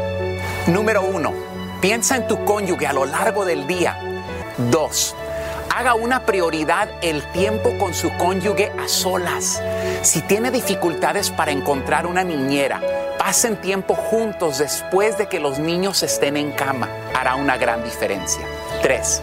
Número uno, piensa en tu cónyuge a lo largo del día. Dos, Haga una prioridad el tiempo con su cónyuge a solas. Si tiene dificultades para encontrar una niñera, pasen tiempo juntos después de que los niños estén en cama. Hará una gran diferencia. 3.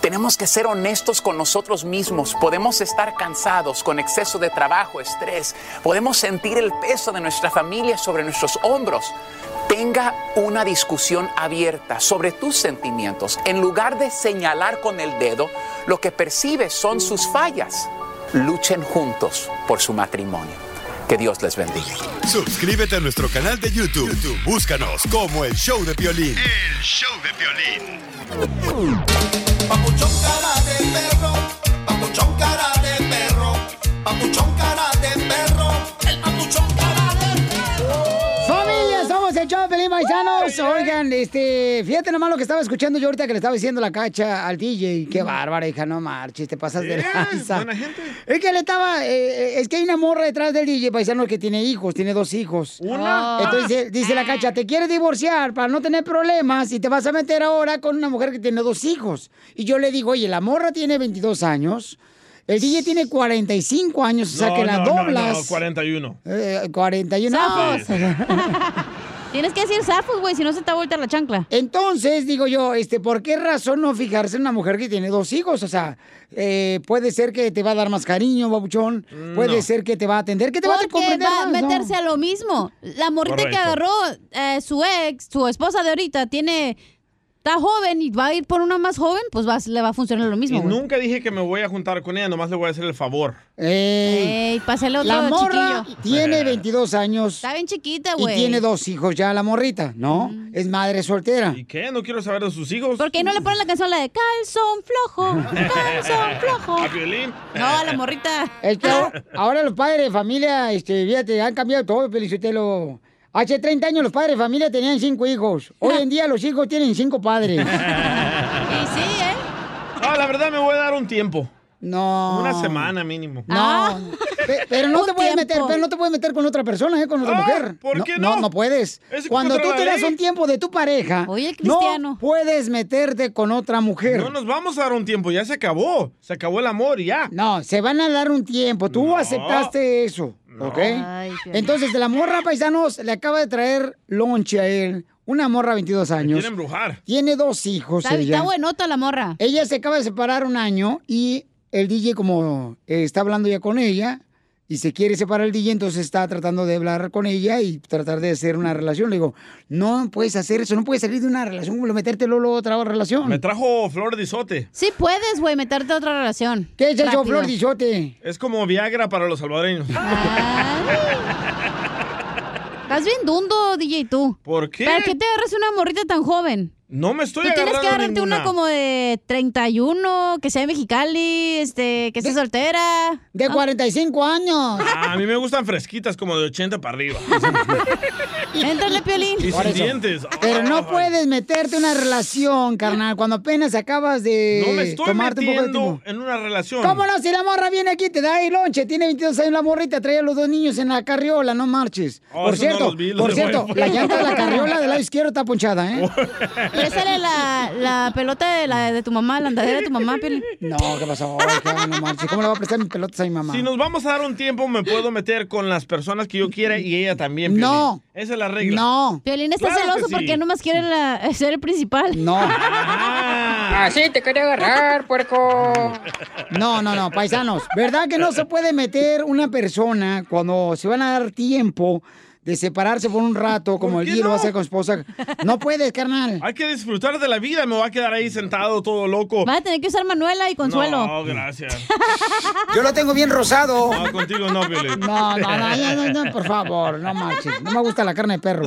Tenemos que ser honestos con nosotros mismos. Podemos estar cansados con exceso de trabajo, estrés. Podemos sentir el peso de nuestra familia sobre nuestros hombros. Tenga una discusión abierta sobre tus sentimientos. En lugar de señalar con el dedo, lo que percibes son sus fallas. Luchen juntos por su matrimonio. Que Dios les bendiga. Suscríbete a nuestro canal de YouTube. YouTube, Búscanos como El Show de Violín. El show de violín. Papuchón cara de perro, papuchón cara de perro, papuchón show Pelín Paisanos. Oigan, este, fíjate nomás lo que estaba escuchando yo ahorita que le estaba diciendo la cacha al DJ. Qué bárbara, hija, no marches, te pasas de lanza. Es que le estaba, eh, eh, es que hay una morra detrás del DJ paisano que tiene hijos, tiene dos hijos. ¿Una? Entonces dice- la cacha, te quieres divorciar para no tener problemas y te vas a meter ahora con una mujer que tiene dos hijos. Y yo le digo, oye, la morra tiene 22 años, el DJ tiene 45 años, o sea que la no, no, doblas. no, 41. Eh, 41 Zafos. *laughs* Tienes que decir zafos, güey, si no se te vuelta la chancla. Entonces, digo yo, este, ¿por qué razón no fijarse en una mujer que tiene dos hijos? O sea, eh, puede ser que te va a dar más cariño, babuchón. Puede No. ser que te va a atender, que te va a comprender va a meterse a lo mismo. La morrita que agarró eh, su ex, su esposa de ahorita, tiene. Está joven y va a ir por una más joven, pues va, le va a funcionar lo mismo. Y güey. nunca dije que me voy a juntar con ella, nomás le voy a hacer el favor. Ey, Ey, pásale otro la morra chiquillo. tiene 22 años. Está bien chiquita, Y güey. tiene dos hijos ya, la morrita, ¿no? Es madre soltera. ¿Y qué? No quiero saber de sus hijos. ¿Por qué no le ponen la canción la de calzón flojo? Calzón flojo. *laughs* ¿A Violín? No, a la morrita. Es que *laughs* ahora, ahora los padres de familia, este, fíjate, han cambiado todo, Felicitelo. Hace 30 años los padres de familia tenían cinco hijos. Hoy en día los hijos tienen cinco padres. *laughs* Y sí, ¿eh? No, la verdad me voy a dar un tiempo. No. Una semana mínimo. No. Pe- Pero no te puedes meter, pero no te puedes meter con otra persona, ¿eh? Con otra Ah, mujer. ¿por qué no? no? No, puedes. Es Cuando tú te das un tiempo de tu pareja, Oye, no Cristiano. puedes meterte con otra mujer. No nos vamos a dar un tiempo, ya se acabó. Se acabó el amor y ya. No, se van a dar un tiempo. Tú aceptaste eso, ¿ok? Ay, qué- Entonces, de la morra, paisanos, le acaba de traer lonche a él. Una morra, 22 años. Quieren embrujar. Tiene dos hijos Está, ella. está buenota la morra. Ella se acaba de separar un año y el DJ, como eh, está hablando ya con ella y se quiere separar el DJ, entonces está tratando de hablar con ella y tratar de hacer una relación. Le digo, no puedes hacer eso, no puedes salir de una relación, como meterte luego a otra relación. Me trajo flor de isote. Sí puedes, güey, meterte a otra relación. ¿Qué es eso. Flor Dizote? Es como Viagra para los salvadoreños. *laughs* Estás bien dundo, DJ, tú. ¿Por qué? ¿Para qué te agarras una morrita tan joven? No me estoy Tú tienes que agarrarte una ninguna. como de 31, que sea de Mexicali, este, que sea soltera. De 45 años. Ah, a mí me gustan fresquitas como de 80 para arriba. *laughs* Éntrale, Piolín. Y sin dientes. Pero no puedes meterte en una relación, carnal, cuando apenas acabas de No me estoy tomarte un poco de metiendo tiempo. en una relación. ¿Cómo no? Si la morra viene aquí, te da ahí lonche, tiene 22 años la morrita, trae a los dos niños en la carriola, no marches. Oh, por no cierto, los vi, los por cierto, la llanta de la *laughs* carriola del lado izquierdo está ponchada, ¿eh? *laughs* Préstale la, la pelota de, la, de tu mamá, la andadera de tu mamá, Piolín. No, ¿qué pasó? No marches. ¿Cómo le va a prestar mis pelotas a mi mamá? Si nos vamos a dar un tiempo, me puedo meter con las personas que yo quiera y ella también. No. Piolín. Esa es la regla. No. Piolín está Claro celoso sí. porque nomás quiere la- ser el principal. No. Así te quería agarrar, puerco. No, no, no, paisanos. ¿Verdad que no se puede meter una persona cuando se van a dar tiempo de separarse por un rato, como el día lo va a no? hacer con su esposa. No puedes, carnal. Hay que disfrutar de la vida, me voy a quedar ahí sentado todo loco. Vas a tener que usar Manuela y Consuelo. No, gracias. *laughs* Yo lo tengo bien rosado. No, contigo no, Piolín. No, no, no, no, no, por favor, no marches. No me gusta la carne de perro.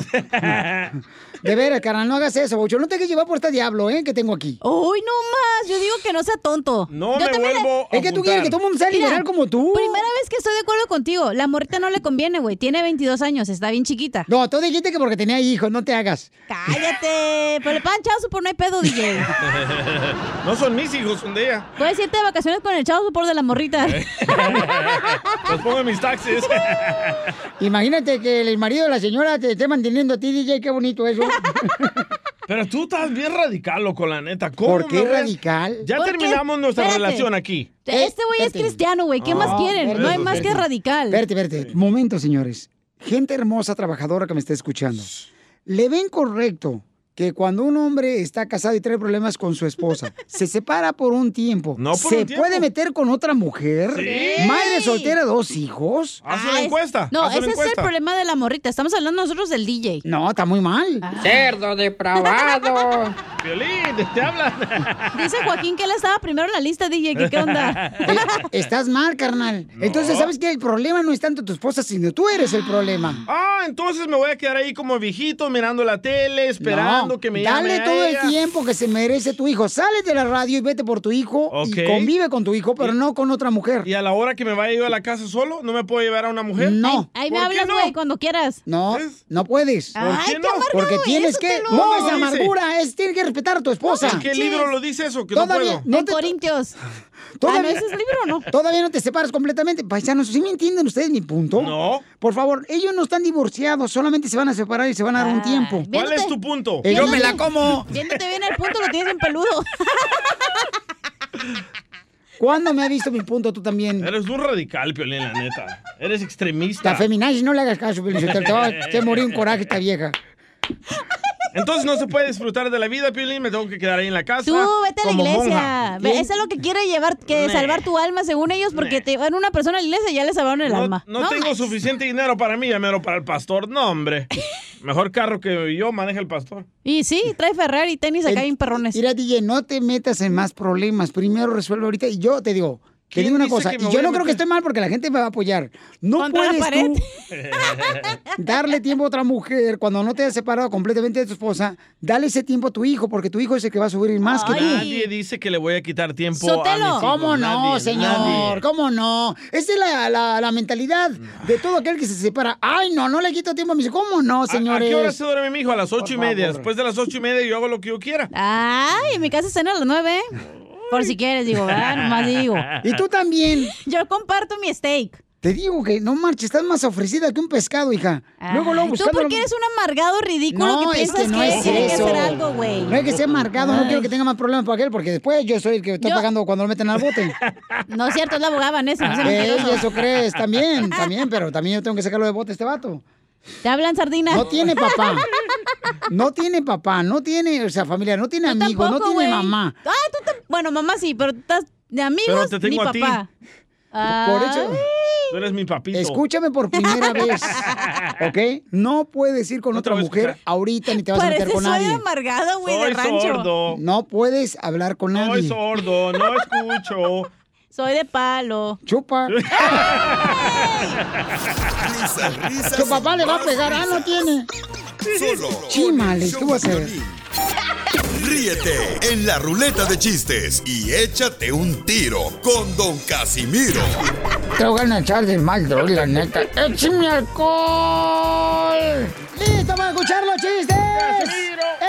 De veras, carnal, no hagas eso, Bocho. No te dejes llevar por este diablo, ¿eh? Que tengo aquí. Uy, no más. Yo digo que no sea tonto. No Yo me vuelvo Es que tú quieres que todo el mundo sea Mira, liberal como tú. Primera vez que estoy de acuerdo contigo. La morrita no le conviene, güey. Tiene 22 años, está bien chiquita. No, tú dijiste que porque tenía hijos, no te hagas. Cállate. Pero le pagan chavo por no hay pedo, DJ. *laughs* no son mis hijos, son de ella. Puedes irte de vacaciones con el chavo por de la morrita. *laughs* Los pongo en mis taxis. *laughs* Imagínate que el marido de la señora te esté manteniendo a ti, DJ, qué bonito eso. Pero tú estás bien radical, loco, la neta. ¿Cómo ¿Por qué radical? Ya ¿Por qué? terminamos nuestra Espérate. relación aquí. Este güey es cristiano, güey. ¿Qué más No, quieren? espérate, No hay más que radical. Espérate, espérate. Momento, señores. Gente hermosa, trabajadora que me está escuchando. ¿Le ven correcto que cuando un hombre está casado y trae problemas con su esposa, *laughs* se separa por un tiempo, No por se un tiempo. puede meter con otra mujer? Sí. Madre soltera, dos hijos. Haz Ah, una es- encuesta. No, ese es el problema de la morrita. Estamos hablando nosotros del DJ. No, está muy mal. Cerdo depravado. *laughs* Violín, te hablan. Dice Joaquín que él estaba primero en la lista, DJ. ¿Qué, qué onda? *laughs* Eh, Estás mal, carnal. Entonces, ¿sabes qué? El problema no es tanto tu esposa, sino tú eres el problema. Ah, entonces me voy a quedar ahí como viejito mirando la tele, esperando No, que me Dale llame a todo ella. el tiempo que se merece tu hijo. Sale de la radio y vete por tu hijo Ok. y convive con tu hijo, pero no con otra mujer. Y a la hora que me vaya yo a la casa solo, ¿no me puedo llevar a una mujer? No. Ahí me ¿Por qué hablas, no? güey, cuando quieras. No, no puedes. ¿Por Ay, qué no? Porque tienes que. lo- No ¿Dónde es amargura, es tienes que respetar a tu esposa. ¿En qué libro lo dice eso? Que no Todavía puedo. no te- Corintios. *laughs* Todavía, Ah, ¿no ese es libro o no? Todavía no te separas completamente. Paisanos, ¿sí me entienden ustedes mi punto? No. Por favor, ellos no están divorciados, solamente se van a separar y se van a dar un Ah, tiempo. ¿Cuál Viéndote- es tu punto? Eh, yo me la como. Viéndote bien el punto, lo tienes en peludo. *laughs* ¿Cuándo me ha visto mi punto tú también? Eres un radical, Piolín, la neta. Eres extremista. La feminazi, no le hagas caso, Piolín, te va te morir un coraje esta vieja. Entonces no se puede disfrutar de la vida, Piolín. Me tengo que quedar ahí en la casa. Tú, vete a la iglesia. Eso es lo que quiere llevar, que Nah. salvar tu alma, según ellos, porque te van una persona a la iglesia y ya le salvaron el No, alma. no tengo suficiente dinero para mí, ya mero para el pastor. No, hombre. *laughs* Mejor carro que yo maneja el pastor. Y sí, trae Ferrari y tenis acá bien perrones. Mira, DJ, no te metas en más problemas. Primero resuelve ahorita. Y yo te digo, te ¿Quién digo una cosa. Y yo no creo que esté mal porque la gente me va a apoyar. No puedes tú *laughs* darle tiempo a otra mujer cuando no te has separado completamente de tu esposa. Dale ese tiempo a tu hijo porque tu hijo es el que va a sufrir más que tú. Nadie dice que le voy a quitar tiempo Sotelo. a mis hijos. ¿Cómo no, Nadie, señor? nadie. ¿Cómo no? Esa es la, la- la mentalidad de todo aquel que se separa. Ay, no, no le quito tiempo a mis hijos. ¿Cómo no, ¿A- señores? ¿A qué hora se duerme mi hijo? A las ocho y media. favor. Después de las ocho y media yo hago lo que yo quiera. Ay, en mi casa cena a las nueve. Por si quieres, digo, ¿verdad? Nomás digo. Y tú también. *laughs* Yo comparto mi steak. Te digo que no marches, estás más ofrecida que un pescado, hija. luego, luego Ay, Tú buscando... porque eres un amargado ridículo No, que es piensas que no que es tiene que eso. hacer algo, güey. No hay que ser marcado, no quiero que tenga más problemas para aquel, porque después yo soy el que está Yo- pagando cuando lo meten al bote. *laughs* No es cierto, es la abogada Vanessa, no se Ey, mentiroso. eso crees, también, *laughs* también, pero también yo tengo que sacarlo de bote este vato. Te hablan sardina. No tiene papá. No tiene papá, no tiene, o sea, familia, no tiene amigos, no tiene mamá. Ah, tú tam- Bueno, mamá sí, pero estás de amigos Pero te tengo ni a ti. papá. Por eso. Tú eres mi papito. escúchame por primera *laughs* vez, ¿ok? No puedes ir con No te otra mujer escuchar. ahorita ni te vas a meter con soy nadie. amargado, güey, de Soy rancho. sordo. No puedes hablar con Soy nadie. sordo, no escucho. Soy de palo. Chupa. *laughs* Risas, risas. Tu papá le va a pegar, ah, no tiene. Solo Chimales, ¿qué voy a hacer? Ríete en la ruleta de chistes y échate un tiro con Don Casimiro. Te voy a echar de mal, droga, la neta. ¡Échame alcohol! ¡Listo para escuchar los chistes!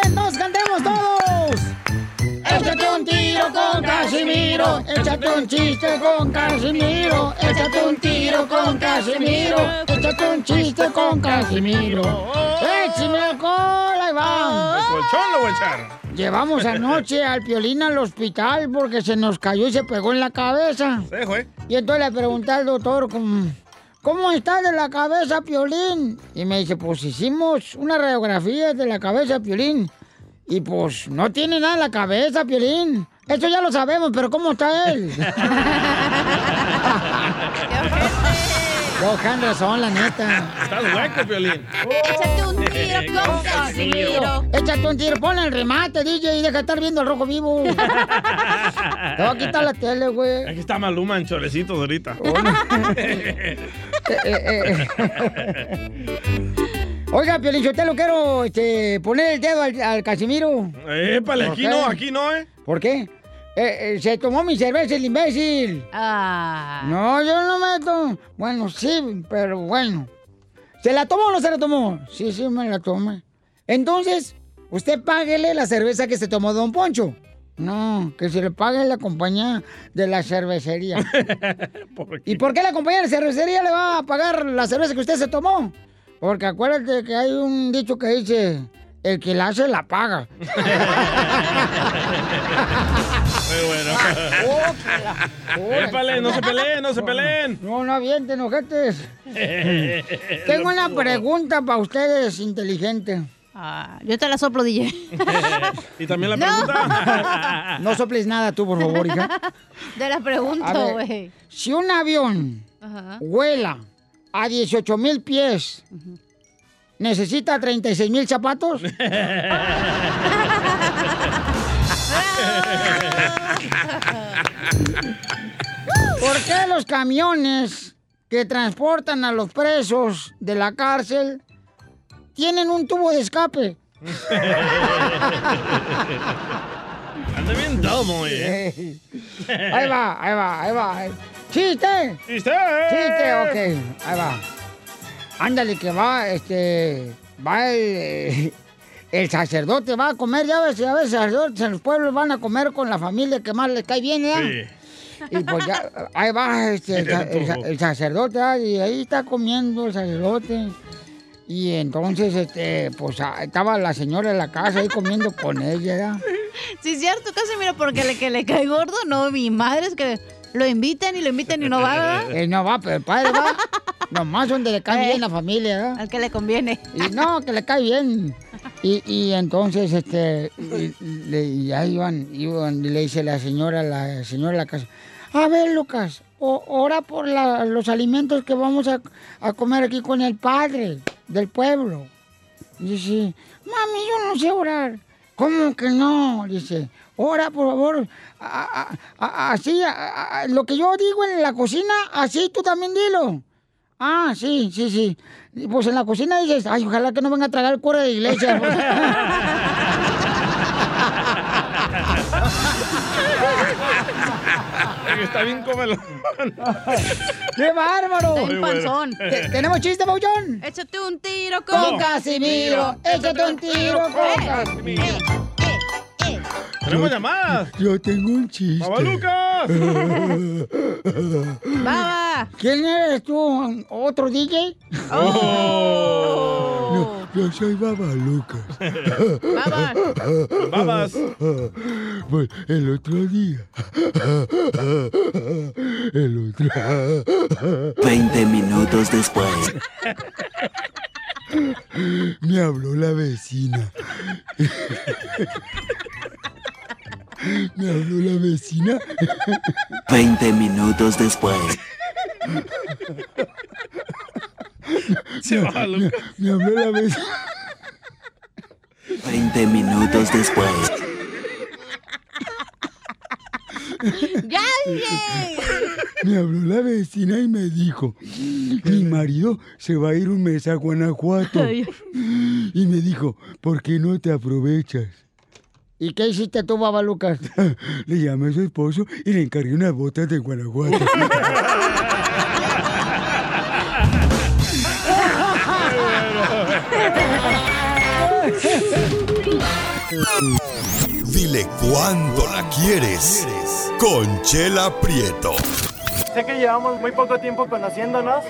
¡Entonces cantemos todos! Échate un tiro con Casimiro, échate un chiste con Casimiro, échate un tiro con Casimiro, échate un chiste con Casimiro. ¡Échame alcohol! ¡Ahí va! El colchón lo voy a echar. Llevamos *laughs* anoche al Piolín al hospital porque se nos cayó y se pegó en la cabeza. Sí, güey. Y entonces le pregunté al doctor, ¿cómo, ¿cómo está de la cabeza, Piolín? Y me dice, pues hicimos una radiografía de la cabeza, Piolín. Y pues no tiene nada en la cabeza, Piolín. Eso ya lo sabemos, pero ¿cómo está él? *laughs* Cojan razón, la neta. Estás hueco, Piolín. Échate un tiro con Casimiro. Échate un tiro, pon el remate, DJ, y deja de estar viendo el rojo vivo. *laughs* Te voy a quitar la tele, güey. Aquí está Maluma en chorecitos ahorita. *laughs* Oiga, Piolín, yo te lo quiero este, poner el dedo al, al Casimiro. Épale, aquí no, aquí no, ¿eh? ¿Por qué? Eh, eh, se tomó mi cerveza el imbécil. Ah. No, yo no me tomo. Bueno, sí, pero bueno. ¿Se la tomó o no se la tomó? Sí, sí, me la tomé. Entonces, usted páguele la cerveza que se tomó Don Poncho. No, que se le pague la compañía de la cervecería. *laughs* ¿Y por qué la compañía de la cervecería le va a pagar la cerveza que usted se tomó? Porque acuérdate que hay un dicho que dice, el que la hace la paga. *laughs* Muy bueno. Épale, no se peleen, no se peleen. No, no avienten, ojetes. *laughs* Tengo una pregunta para ustedes, inteligente. Ah, yo te la soplo, DJ. *laughs* y también la pregunta. No soples nada tú, por favor, hija. Te la A pregunto, güey. Si un avión Ajá. vuela a 18 mil pies, ¿necesita 36 mil zapatos? ¿Por qué los camiones que transportan a los presos de la cárcel tienen un tubo de escape? Anda bien domo, eh. Ahí va, ahí va, ahí va. ¡Chiste! ¡Chiste! ¡Chiste! Ok, ahí va. Ándale, que va, este. Va el. El sacerdote va a comer, ya ves, ya ves, sacerdotes en los pueblos van a comer con la familia que más les cae bien, ¿ya? Y pues ya, ahí va este, el, el el sacerdote, ¿ah? y ahí está comiendo el sacerdote. Y entonces, este, pues ah, estaba la señora en la casa ahí comiendo con ella, ¿ya? Sí, es cierto, Casimiro, porque le que le cae gordo, no, mi madre es que lo invitan y lo invitan y no va, ¿verdad? *laughs* Eh, no va, pero el padre va. *laughs* Nomás donde le cae bien la familia, ¿verdad? Al que le conviene. Y no, que le cae bien. Y, y entonces, este, y, le- y ahí iban, iban, y le dice la señora, la señora de la casa, a ver, Lucas, o- ora por la- los alimentos que vamos a, a comer aquí con el padre del pueblo. Dice, mami, yo no sé orar. ¿Cómo que no? Dice, ora, por favor, a- a- a- así, a- a- lo que yo digo en la cocina, así tú también dilo. Ah, sí, sí, sí. Pues en la cocina dices, ay, ojalá que no venga a tragar el cura de iglesia. *laughs* Está bien cómelo. ¡Qué bárbaro! Está bien panzón. Te- ¿Tenemos chiste, Pauchón? Échate un tiro con, Con Casimiro, échate un tiro con Casimiro. Tenemos llamadas. Yo tengo un chiste. ¡Baba Lucas! *laughs* Baba. ¿Quién eres tú? ¿Otro DJ? Oh. No, yo soy Baba Lucas. *laughs* Babas. Babas. Pues el otro día. El otro. 20 minutos después. Me habló la vecina. Me habló la vecina. 20 minutos después. Se va, Me, Lucas. me habló la vecina. 20 minutos después. ¡Ya! Me habló la vecina y me dijo, mi marido se va a ir un mes a Guanajuato. Y me dijo, ¿por qué no te aprovechas? ¿Y qué hiciste tú, Baba Lucas? *laughs* Le llamé a su esposo y le encargué unas botas de Guanajuato. *laughs* Dile cuándo la quieres. Conchela Prieto. Sé que llevamos muy poco tiempo conociéndonos.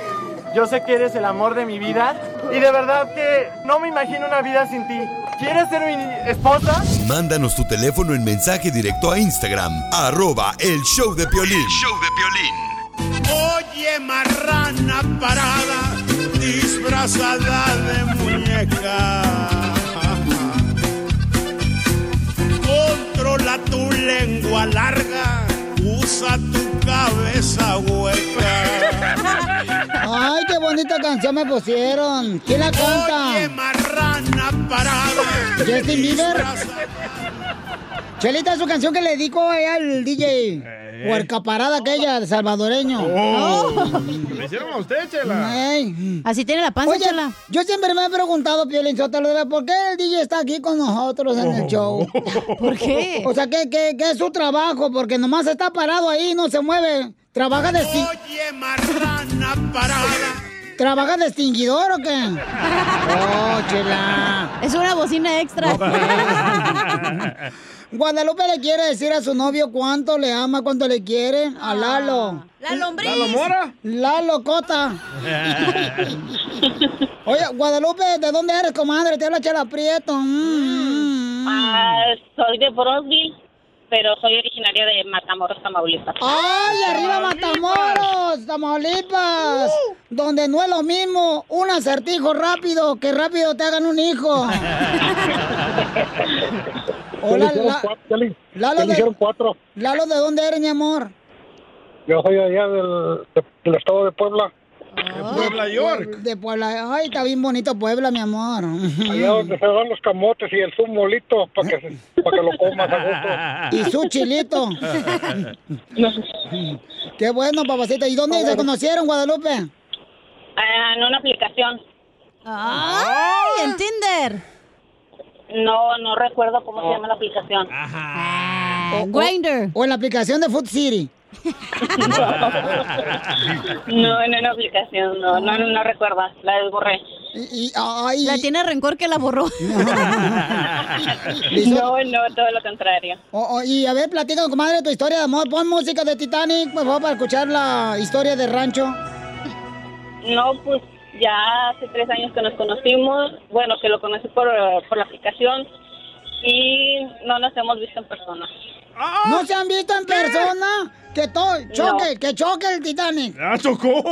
Yo sé que eres el amor de mi vida. Y de verdad que no me imagino una vida sin ti. ¿Quieres ser mi esposa? Mándanos tu teléfono en mensaje directo a Instagram, arroba el show de Piolín. Oye, marrana parada, disfrazada de muñeca. Controla tu lengua larga, usa tu cabeza hueca. ¡Ay, qué bonita canción me pusieron. ¿Quién la canta? Oye, marrana parada. Justin Bieber. Chelita, su canción que le dedico ahí al DJ. Huerca parada aquella, de salvadoreño. Oh. ¿Le hicieron a usted, Chela? Ey. Así tiene la panza, Oye, Chela. yo siempre me he preguntado, Piolín Sotelo, ¿por qué el DJ está aquí con nosotros en el show? ¿Por qué? O sea, ¿qué, qué, qué es su trabajo? Porque nomás está parado ahí, no se mueve. ¿Trabaja de, Oye, marrana parada. ¿Trabaja de extinguidor o qué? Oh, chela. Es una bocina extra. *laughs* Guadalupe le quiere decir a su novio cuánto le ama, cuánto le quiere. A Lalo. La lombriz. ¿Lalo Mora? Lalo Cota. *laughs* Oye, Guadalupe, ¿de dónde eres, comadre? Te habla Chela Prieto. Mm. Ah, soy de Brosville, pero soy originaria de Matamoros, Tamaulipas. ¡Ay, arriba Matamoros, Tamaulipas! Donde no es lo mismo un acertijo rápido que rápido te hagan un hijo. *laughs* Hola, hicieron la- cuatro, le- Lalo de- hicieron cuatro. Lalo, ¿de dónde eres, mi amor? Yo soy allá del, de- del estado de Puebla. Puebla, York. De Puebla. Ay, está bien bonito Puebla, mi amor. Allá donde se dan los camotes y el zumo lito para que, se- pa' que lo comas a gusto. Y su chilito. Qué bueno, papacita. ¿Y dónde se conocieron, Guadalupe? Ah, en una aplicación. ¡Ay, en Tinder! No, no recuerdo cómo se llama la aplicación. O, Grindr. O en la aplicación de Food City. No, en una aplicación, no, no, no, no recuerdo, la desborré. Y, ay, La tiene rencor que la borró. *laughs* No, no, todo lo contrario. O- o- y a ver, platica, comadre, tu historia de amor. Pon música de Titanic, por favor, para escuchar la historia de rancho. No, pues ya hace tres años que nos conocimos, bueno, que lo conocí por, por la aplicación y no nos hemos visto en persona. ¿No se han visto en persona? Que todo, choque, que choque el Titanic. ¡Ya chocó!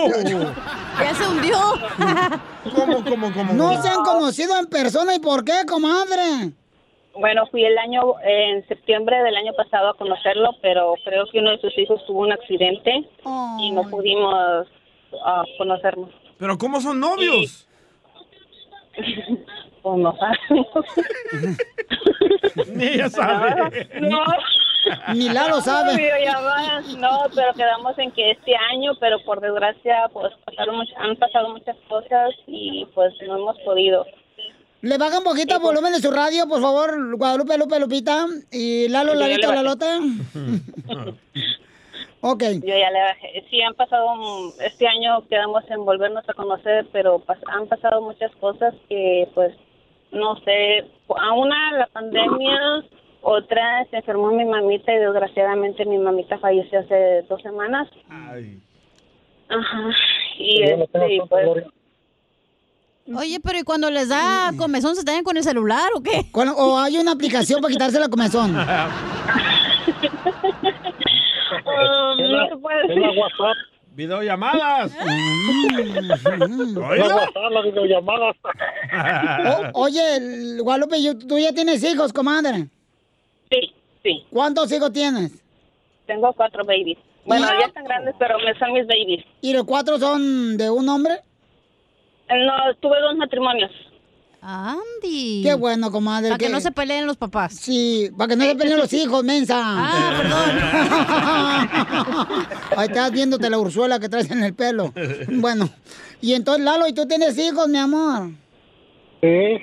Ya se hundió. *laughs* ¿Cómo, cómo, cómo? No se han conocido en persona, ¿y por qué, comadre? Bueno, fui el año, en septiembre del año pasado a conocerlo, pero creo que uno de sus hijos tuvo un accidente y no pudimos ah, conocernos. ¿Pero cómo son novios? *laughs* Pues no sabemos. *laughs* Ni ella sabe. No. *laughs* Lalo sabe. No, pero quedamos en que este año, pero por desgracia, pues pasaron han pasado muchas cosas y pues no hemos podido. Le baja un poquito el volumen de su radio, por favor, Guadalupe, Lupe, Lupita. Y Lalo, bajé. Lalote. *laughs* ok. Yo ya le bajé. Sí, han pasado, este año quedamos en volvernos a conocer, pero pas- han pasado muchas cosas que, pues, no sé, a una la pandemia, otra se enfermó mi mamita y desgraciadamente mi mamita falleció hace dos semanas. Ajá. Y este, pues. Oye, pero ¿y cuando les da comezón se traen con el celular o qué? O hay una aplicación para quitarse la comezón. *laughs* um, no se puede decir. WhatsApp. Videollamadas. La WhatsApp, las videollamadas. Oye, Guadalupe, ¿tú ya tienes hijos, comadre? Sí. ¿Cuántos hijos tienes? Tengo cuatro babies. Bueno, Ah. ya están grandes, pero me son mis babies. ¿Y los cuatro son de un hombre? No, tuve dos matrimonios. Andy. Qué bueno, comadre. Para que no se peleen los papás. Sí, para que no se peleen los hijos, mensa. Ah, *laughs* Ahí estás viéndote la ursuela que traes en el pelo. Bueno, y entonces, Lalo, ¿y tú tienes hijos, mi amor? Sí,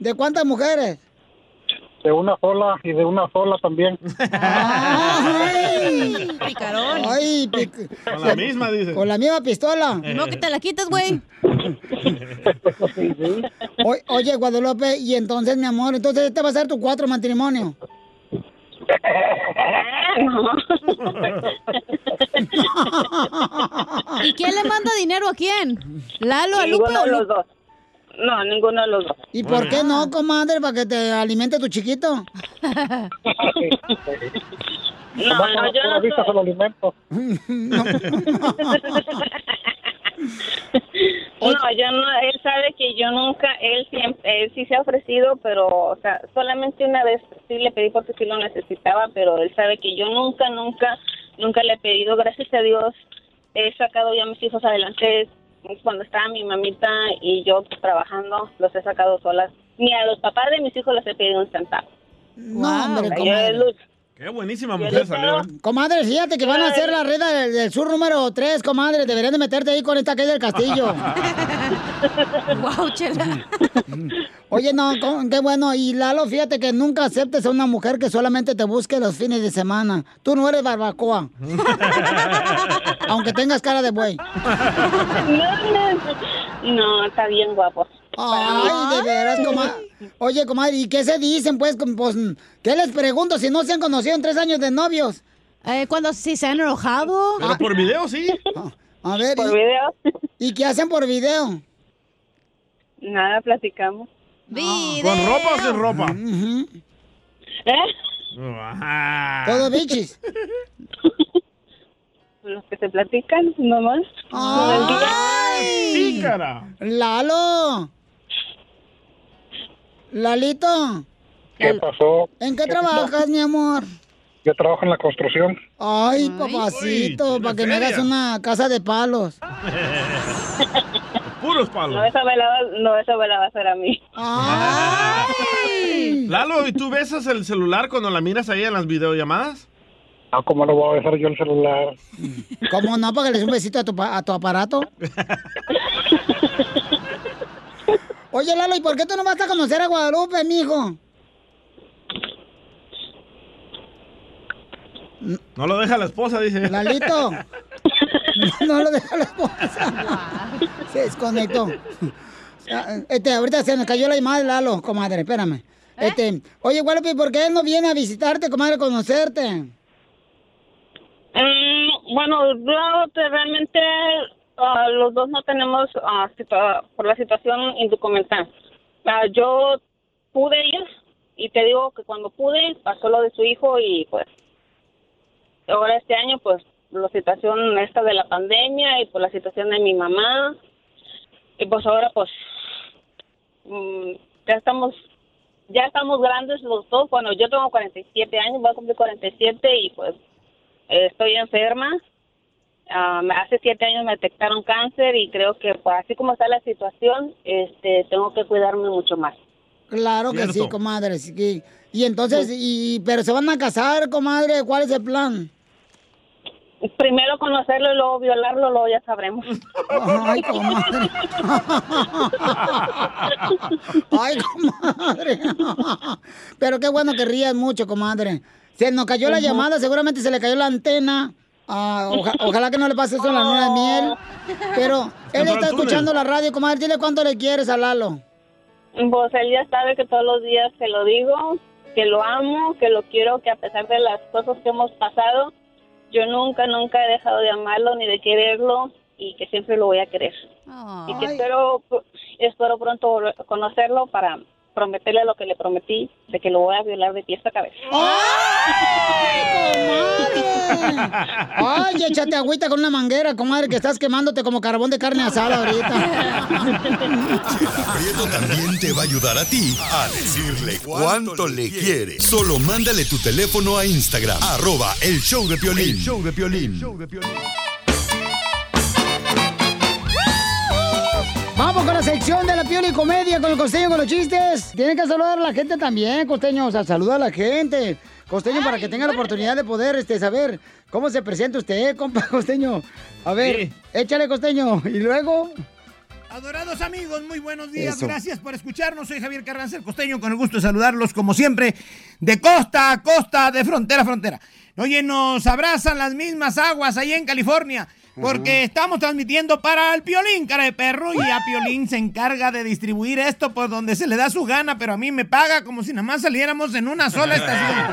¿De cuántas mujeres? De una sola y de una sola también. *laughs* ¡Ay! Picarón. ¡Ay! pic- Con la misma, dice. Con la misma pistola. No que te la quites, güey. O- oye, Guadalupe, y entonces, mi amor, entonces este va a ser tu cuatro matrimonio. *laughs* ¿Y quién le manda dinero a quién? ¿Lalo, a Lupe o los dos. No, ninguno de los dos. ¿Y por qué no, comadre? ¿Para que te alimente tu chiquito? *laughs* No, no, yo no se lo alimento. *laughs* *laughs* No, yo no, él sabe que yo nunca, él siempre, él sí se ha ofrecido, pero, o sea, solamente una vez sí le pedí porque sí lo necesitaba, pero él sabe que yo nunca, nunca, nunca le he pedido, gracias a Dios, he sacado ya a mis hijos adelante, cuando estaba mi mamita y yo pues, trabajando, los he sacado solas. Ni a los papás de mis hijos les he pedido un centavo. No, hombre, comadre. he lu- Qué buenísima mujer salió. ¿eh? Comadre, fíjate que van a hacer la red del, del sur número 3, comadre. Deberían de meterte ahí con esta que es del castillo. *laughs* wow, chela. *laughs* Oye, no, qué bueno. Y Lalo, fíjate que nunca aceptes a una mujer que solamente te busque los fines de semana. Tú no eres barbacoa. *laughs* Aunque tengas cara de buey. No, no, no, está bien guapo. Ay, de veras, comadre. Oye, comadre, ¿y qué se dicen, pues? pues ¿Qué les pregunto si no se han conocido en tres años de novios? Eh, cuando sí se han enojado. Pero por video, sí. A ver. ¿Por ¿y- video? ¿Y qué hacen por video? Nada, platicamos. ¿Con ropa o sin ropa? ¿Eh? Ajá. Todo bichis. *laughs* Los que se platican, nomás. ¡Ay! Pícara. ¡Lalo! ¡Lalito! ¿Qué pasó? ¿En qué trabajas, mi amor? Yo trabajo en la construcción. Ay, papacito, para que tiene me hagas feria. una casa de palos. *laughs* Puros palos. No, esa me la, va- no, esa me la va a hacer a mí. *laughs* Lalo, ¿y tú besas el celular cuando la miras ahí en las videollamadas? Ah, ¿cómo no voy a besar yo el celular? ¿Cómo no? Para que le des un besito a tu, pa- a tu aparato. *laughs* Oye, Lalo, ¿y por qué tú no vas a conocer a Guadalupe, mijo? No lo deja la esposa, dice. Lalito. *laughs* No lo deja la esposa. Se desconectó. Ah, Este, ahorita se nos cayó la llamada de Lalo, comadre, espérame. Este, oye, Guadalupe, ¿por qué él no viene a visitarte, comadre, a conocerte? Mm, bueno, yo te- realmente ah, los dos no tenemos, ah, situa- por la situación indocumental. Yo pude ir y te digo que cuando pude pasó lo de su hijo y pues ahora este año pues la situación esta de la pandemia y por la situación de mi mamá. Y pues ahora pues mm, ya estamos ya estamos grandes los dos. Bueno yo tengo 47 años voy a cumplir 47 y pues eh, estoy enferma. Me- hace siete años me detectaron cáncer y creo que pues, así como está la situación este tengo que cuidarme mucho más. Claro que sí, comadre. sí que- Y entonces, y, pero se van a casar, comadre, ¿cuál es el plan? Primero conocerlo y luego violarlo luego ya sabremos *laughs* Ay, comadre. *laughs* Ay, comadre. Pero qué bueno que rías mucho, comadre. Se nos cayó la llamada, seguramente se le cayó la antena. Ah, oja- ojalá que no le pase eso en la luna de miel. Pero él está escuchando la radio, comadre. Dile cuánto le quieres a Lalo. Pues él ya sabe que todos los días se lo digo, que lo amo, que lo quiero, que a pesar de las cosas que hemos pasado, yo nunca, nunca he dejado de amarlo ni de quererlo y que siempre lo voy a querer. Y que espero, espero pronto conocerlo para prometerle lo que le prometí, de que lo voy a violar de pies a cabeza. *laughs* Ay, échate agüita con una manguera, comadre, que estás quemándote como carbón de carne asada ahorita. Prieto también te va a ayudar a ti a decirle cuánto le quiere. Solo mándale tu teléfono a Instagram, arroba el show de Piolín. El show de Piolín. Vamos con la sección de la piola y comedia con el costeño con los chistes. Tienen que saludar a la gente también, costeño. O sea, saluda a la gente. Costeño, para que tenga la oportunidad de poder este, saber cómo se presenta usted, *laughs* compa costeño. A ver, échale, costeño. Y luego. Adorados amigos, muy buenos días. Eso. Gracias por escucharnos. Soy Javier Carranza, el costeño, con el gusto de saludarlos como siempre, de costa a costa, de frontera a frontera. Oye, nos abrazan las mismas aguas ahí en California. Porque estamos transmitiendo para el Piolín, cara de perro, y a Piolín se encarga de distribuir esto por donde se le da su gana, pero a mí me paga como si nada más saliéramos en una sola estación.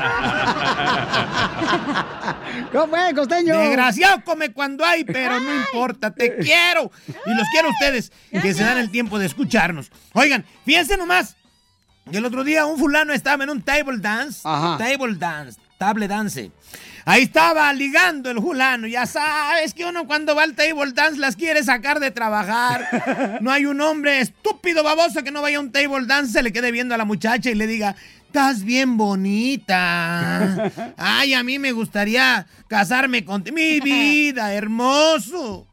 *laughs* ¿Cómo fue, costeño? Desgraciado come cuando hay, pero no importa, te quiero. Y los quiero a ustedes, que se dan el tiempo de escucharnos. Oigan, fíjense nomás, que el otro día un fulano estaba en un table dance. Table dance, table dance. Ahí estaba ligando el fulano. Ya sabes que uno cuando va al table dance las quiere sacar de trabajar. *laughs* No hay un hombre estúpido, baboso, que no vaya a un table dance, se le quede viendo a la muchacha y le diga, estás bien bonita. *laughs* Ay, a mí me gustaría casarme contigo. Mi vida, hermoso.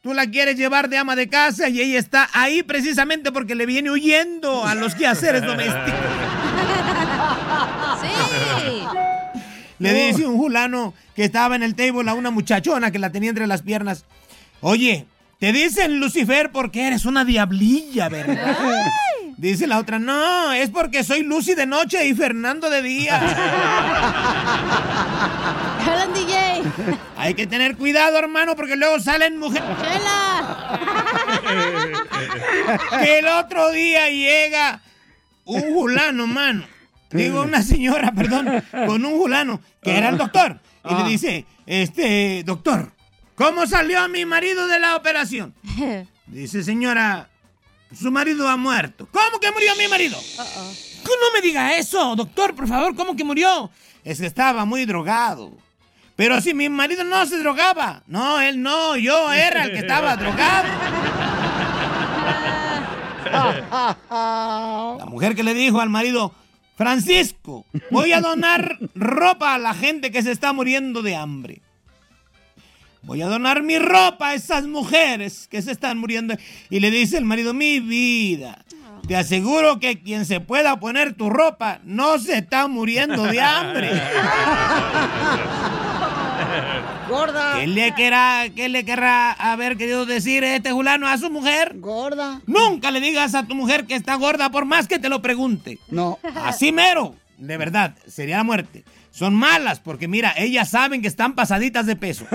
Tú la quieres llevar de ama de casa y ella está ahí precisamente porque le viene huyendo a los quehaceres domésticos. *laughs* Le dice un fulano que estaba en el table a una muchachona que la tenía entre las piernas. Oye, te dicen Lucifer porque eres una diablilla, ¿verdad? Dice la otra, no, es porque soy Lucy de noche y Fernando de día. Hablan DJ. Hay que tener cuidado, hermano, porque luego salen mujeres. que el otro día llega un fulano, mano. Digo, una señora, perdón, *laughs* con un fulano, que era el doctor. Y le dice, este, doctor, ¿cómo salió mi marido de la operación? *laughs* Dice, señora, su marido ha muerto. ¿Cómo que murió mi marido? No me diga eso, doctor, por favor, ¿cómo que murió? Es que estaba muy drogado. Pero si mi marido no se drogaba. No, él no, yo era el que estaba drogado. *laughs* La mujer que le dijo al marido, Francisco, voy a donar ropa a la gente que se está muriendo de hambre. Voy a donar mi ropa a esas mujeres que se están muriendo. Y le dice el marido, mi vida, te aseguro que quien se pueda poner tu ropa no se está muriendo de hambre. *laughs* Gorda. ¿Qué le, querrá, ¿Qué le querrá haber querido decir este fulano a su mujer? Gorda. Nunca le digas a tu mujer que está gorda por más que te lo pregunte. No. Así mero. De verdad, sería la muerte. Son malas porque mira, ellas saben que están pasaditas de peso.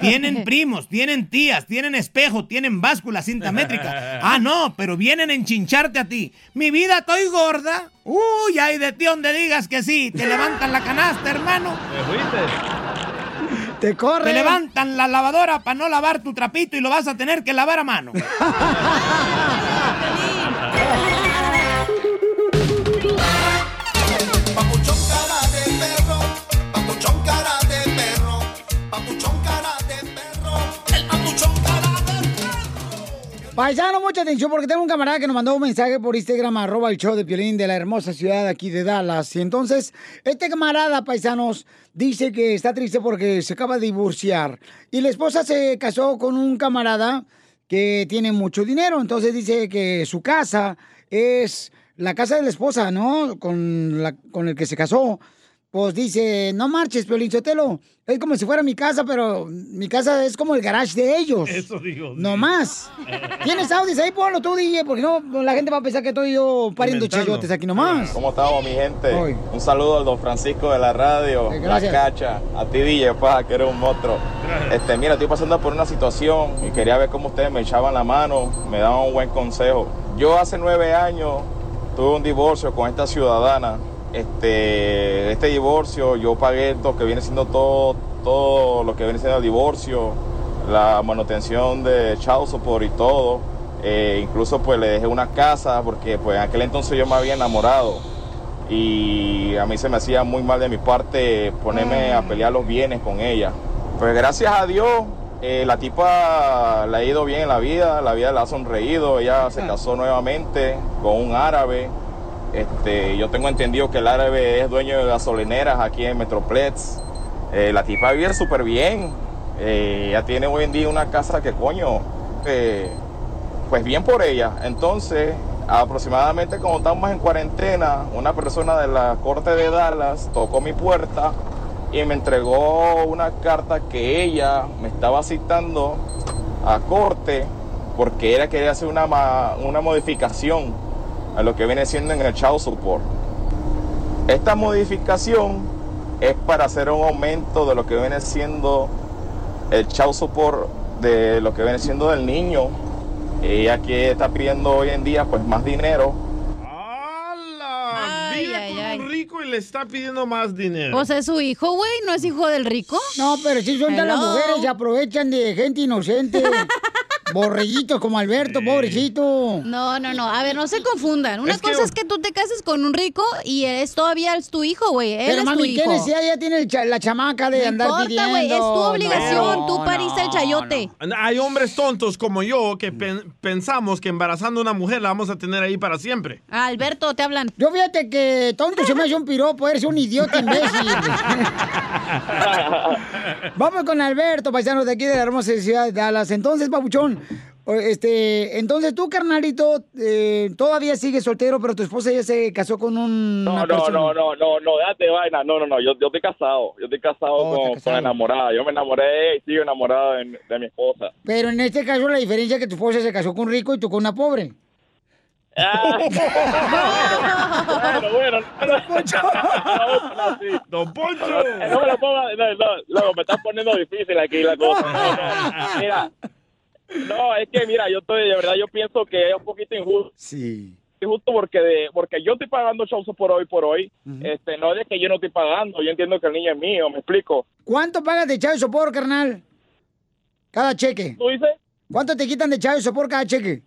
Tienen *laughs* primos, tienen tías, tienen espejo, tienen báscula, cinta métrica. Ah, no, pero vienen a enchincharte a ti. Mi vida, estoy gorda. Uy, ay de ti donde digas que sí. Te levantan la canasta, hermano. Te corre. Te levantan la lavadora para no lavar tu trapito y lo vas a tener que lavar a mano. *laughs* Paisano, mucha atención porque tengo un camarada que nos mandó un mensaje por Instagram, arroba el show de Piolín de la hermosa ciudad aquí de Dallas. Y entonces, este camarada, paisanos, dice que está triste porque se acaba de divorciar. Y la esposa se casó con un camarada que tiene mucho dinero. Entonces dice que su casa es la casa de la esposa, ¿no? Con, la, con el que se casó. Pues dice, no marches, Piolín Sotelo. Es como si fuera mi casa, pero mi casa es como el garage de ellos. Eso digo. No más. *laughs* ¿Tienes audios ahí? Ponlo tú, DJ, porque no, la gente va a pensar que estoy yo pariendo chayotes aquí nomás. ¿Cómo estamos, mi gente? Hoy. Un saludo al don Francisco de la radio, Eh, la gracias. cacha, a ti DJ, pa, que eres un monstruo. Este, mira, estoy pasando por una situación y quería ver cómo ustedes me echaban la mano, me daban un buen consejo. Yo hace nueve años tuve un divorcio con esta ciudadana. Este, este divorcio, yo pagué lo que viene siendo todo, todo lo que viene siendo el divorcio, la manutención de child support y todo. Eh, incluso pues le dejé una casa porque pues en aquel entonces yo me había enamorado y a mí se me hacía muy mal de mi parte ponerme a pelear los bienes con ella. Pues gracias a Dios eh, la tipa le ha ido bien en la vida, la vida le ha sonreído, ella se casó nuevamente con un árabe. Este, yo tengo entendido que el árabe es dueño de gasolineras aquí en Metroplex. Eh, la tipa vive súper bien. Eh, ella tiene hoy en día una casa que coño, eh, pues bien por ella. Entonces, aproximadamente como estamos en cuarentena, una persona de la corte de Dallas tocó mi puerta y me entregó una carta que ella me estaba citando a corte porque ella quería hacer una, una modificación a lo que viene siendo en el child support. Esta modificación es para hacer un aumento de lo que viene siendo el child support de lo que viene siendo del niño. Ella que está pidiendo hoy en día pues más dinero. Vive con un rico y le está pidiendo más dinero. Pues es su hijo, güey, ¿no es hijo del rico? No, pero sí son ya las mujeres se aprovechan de gente inocente. *laughs* Borreguitos como Alberto, pobrecito. No, no, no. A ver, no se confundan. Una Es que- cosa es que tú te cases con un rico y es todavía es tu hijo, güey. Él Pero es tu mami, ¿qué hijo. necesidad ya tiene cha- la chamaca de No andar importa, pidiendo? güey, es tu obligación. No, tú pariste el chayote. Hay hombres tontos como yo que pen- pensamos que embarazando a una mujer la vamos a tener ahí para siempre. Ah, Alberto, te hablan. Yo fíjate que tonto se me hace un piropo, eres un idiota imbécil. *laughs* Vamos con Alberto, paisano de aquí de la hermosa ciudad de Dallas. Entonces, babuchón, o- este, entonces tú, carnalito, eh, todavía sigues soltero, pero tu esposa ya se casó con un. No, no, no, no, no, no, date vaina. No, no, no, yo, yo estoy casado. Yo estoy casado, Oh, con, casado. con enamorada. Yo me enamoré y sigo enamorado de, de mi esposa. Pero en este caso la diferencia es que tu esposa se casó con un rico y tú con una pobre. bueno, bueno. Don Poncho. Don Poncho. No pongas, no, no, luego me estás poniendo difícil aquí la cosa. No, no. Mira, no, es que mira, yo estoy, de verdad, yo pienso que es un poquito injusto. Sí. Injusto porque de, porque yo estoy pagando shows por hoy por hoy. Este, no es de que yo no estoy pagando. Yo entiendo que el niño es mío, me explico. ¿Cuánto pagas de chavo sopor, carnal? Cada cheque. ¿Tú dices? ¿Cuánto te quitan de chavo sopor cada cheque?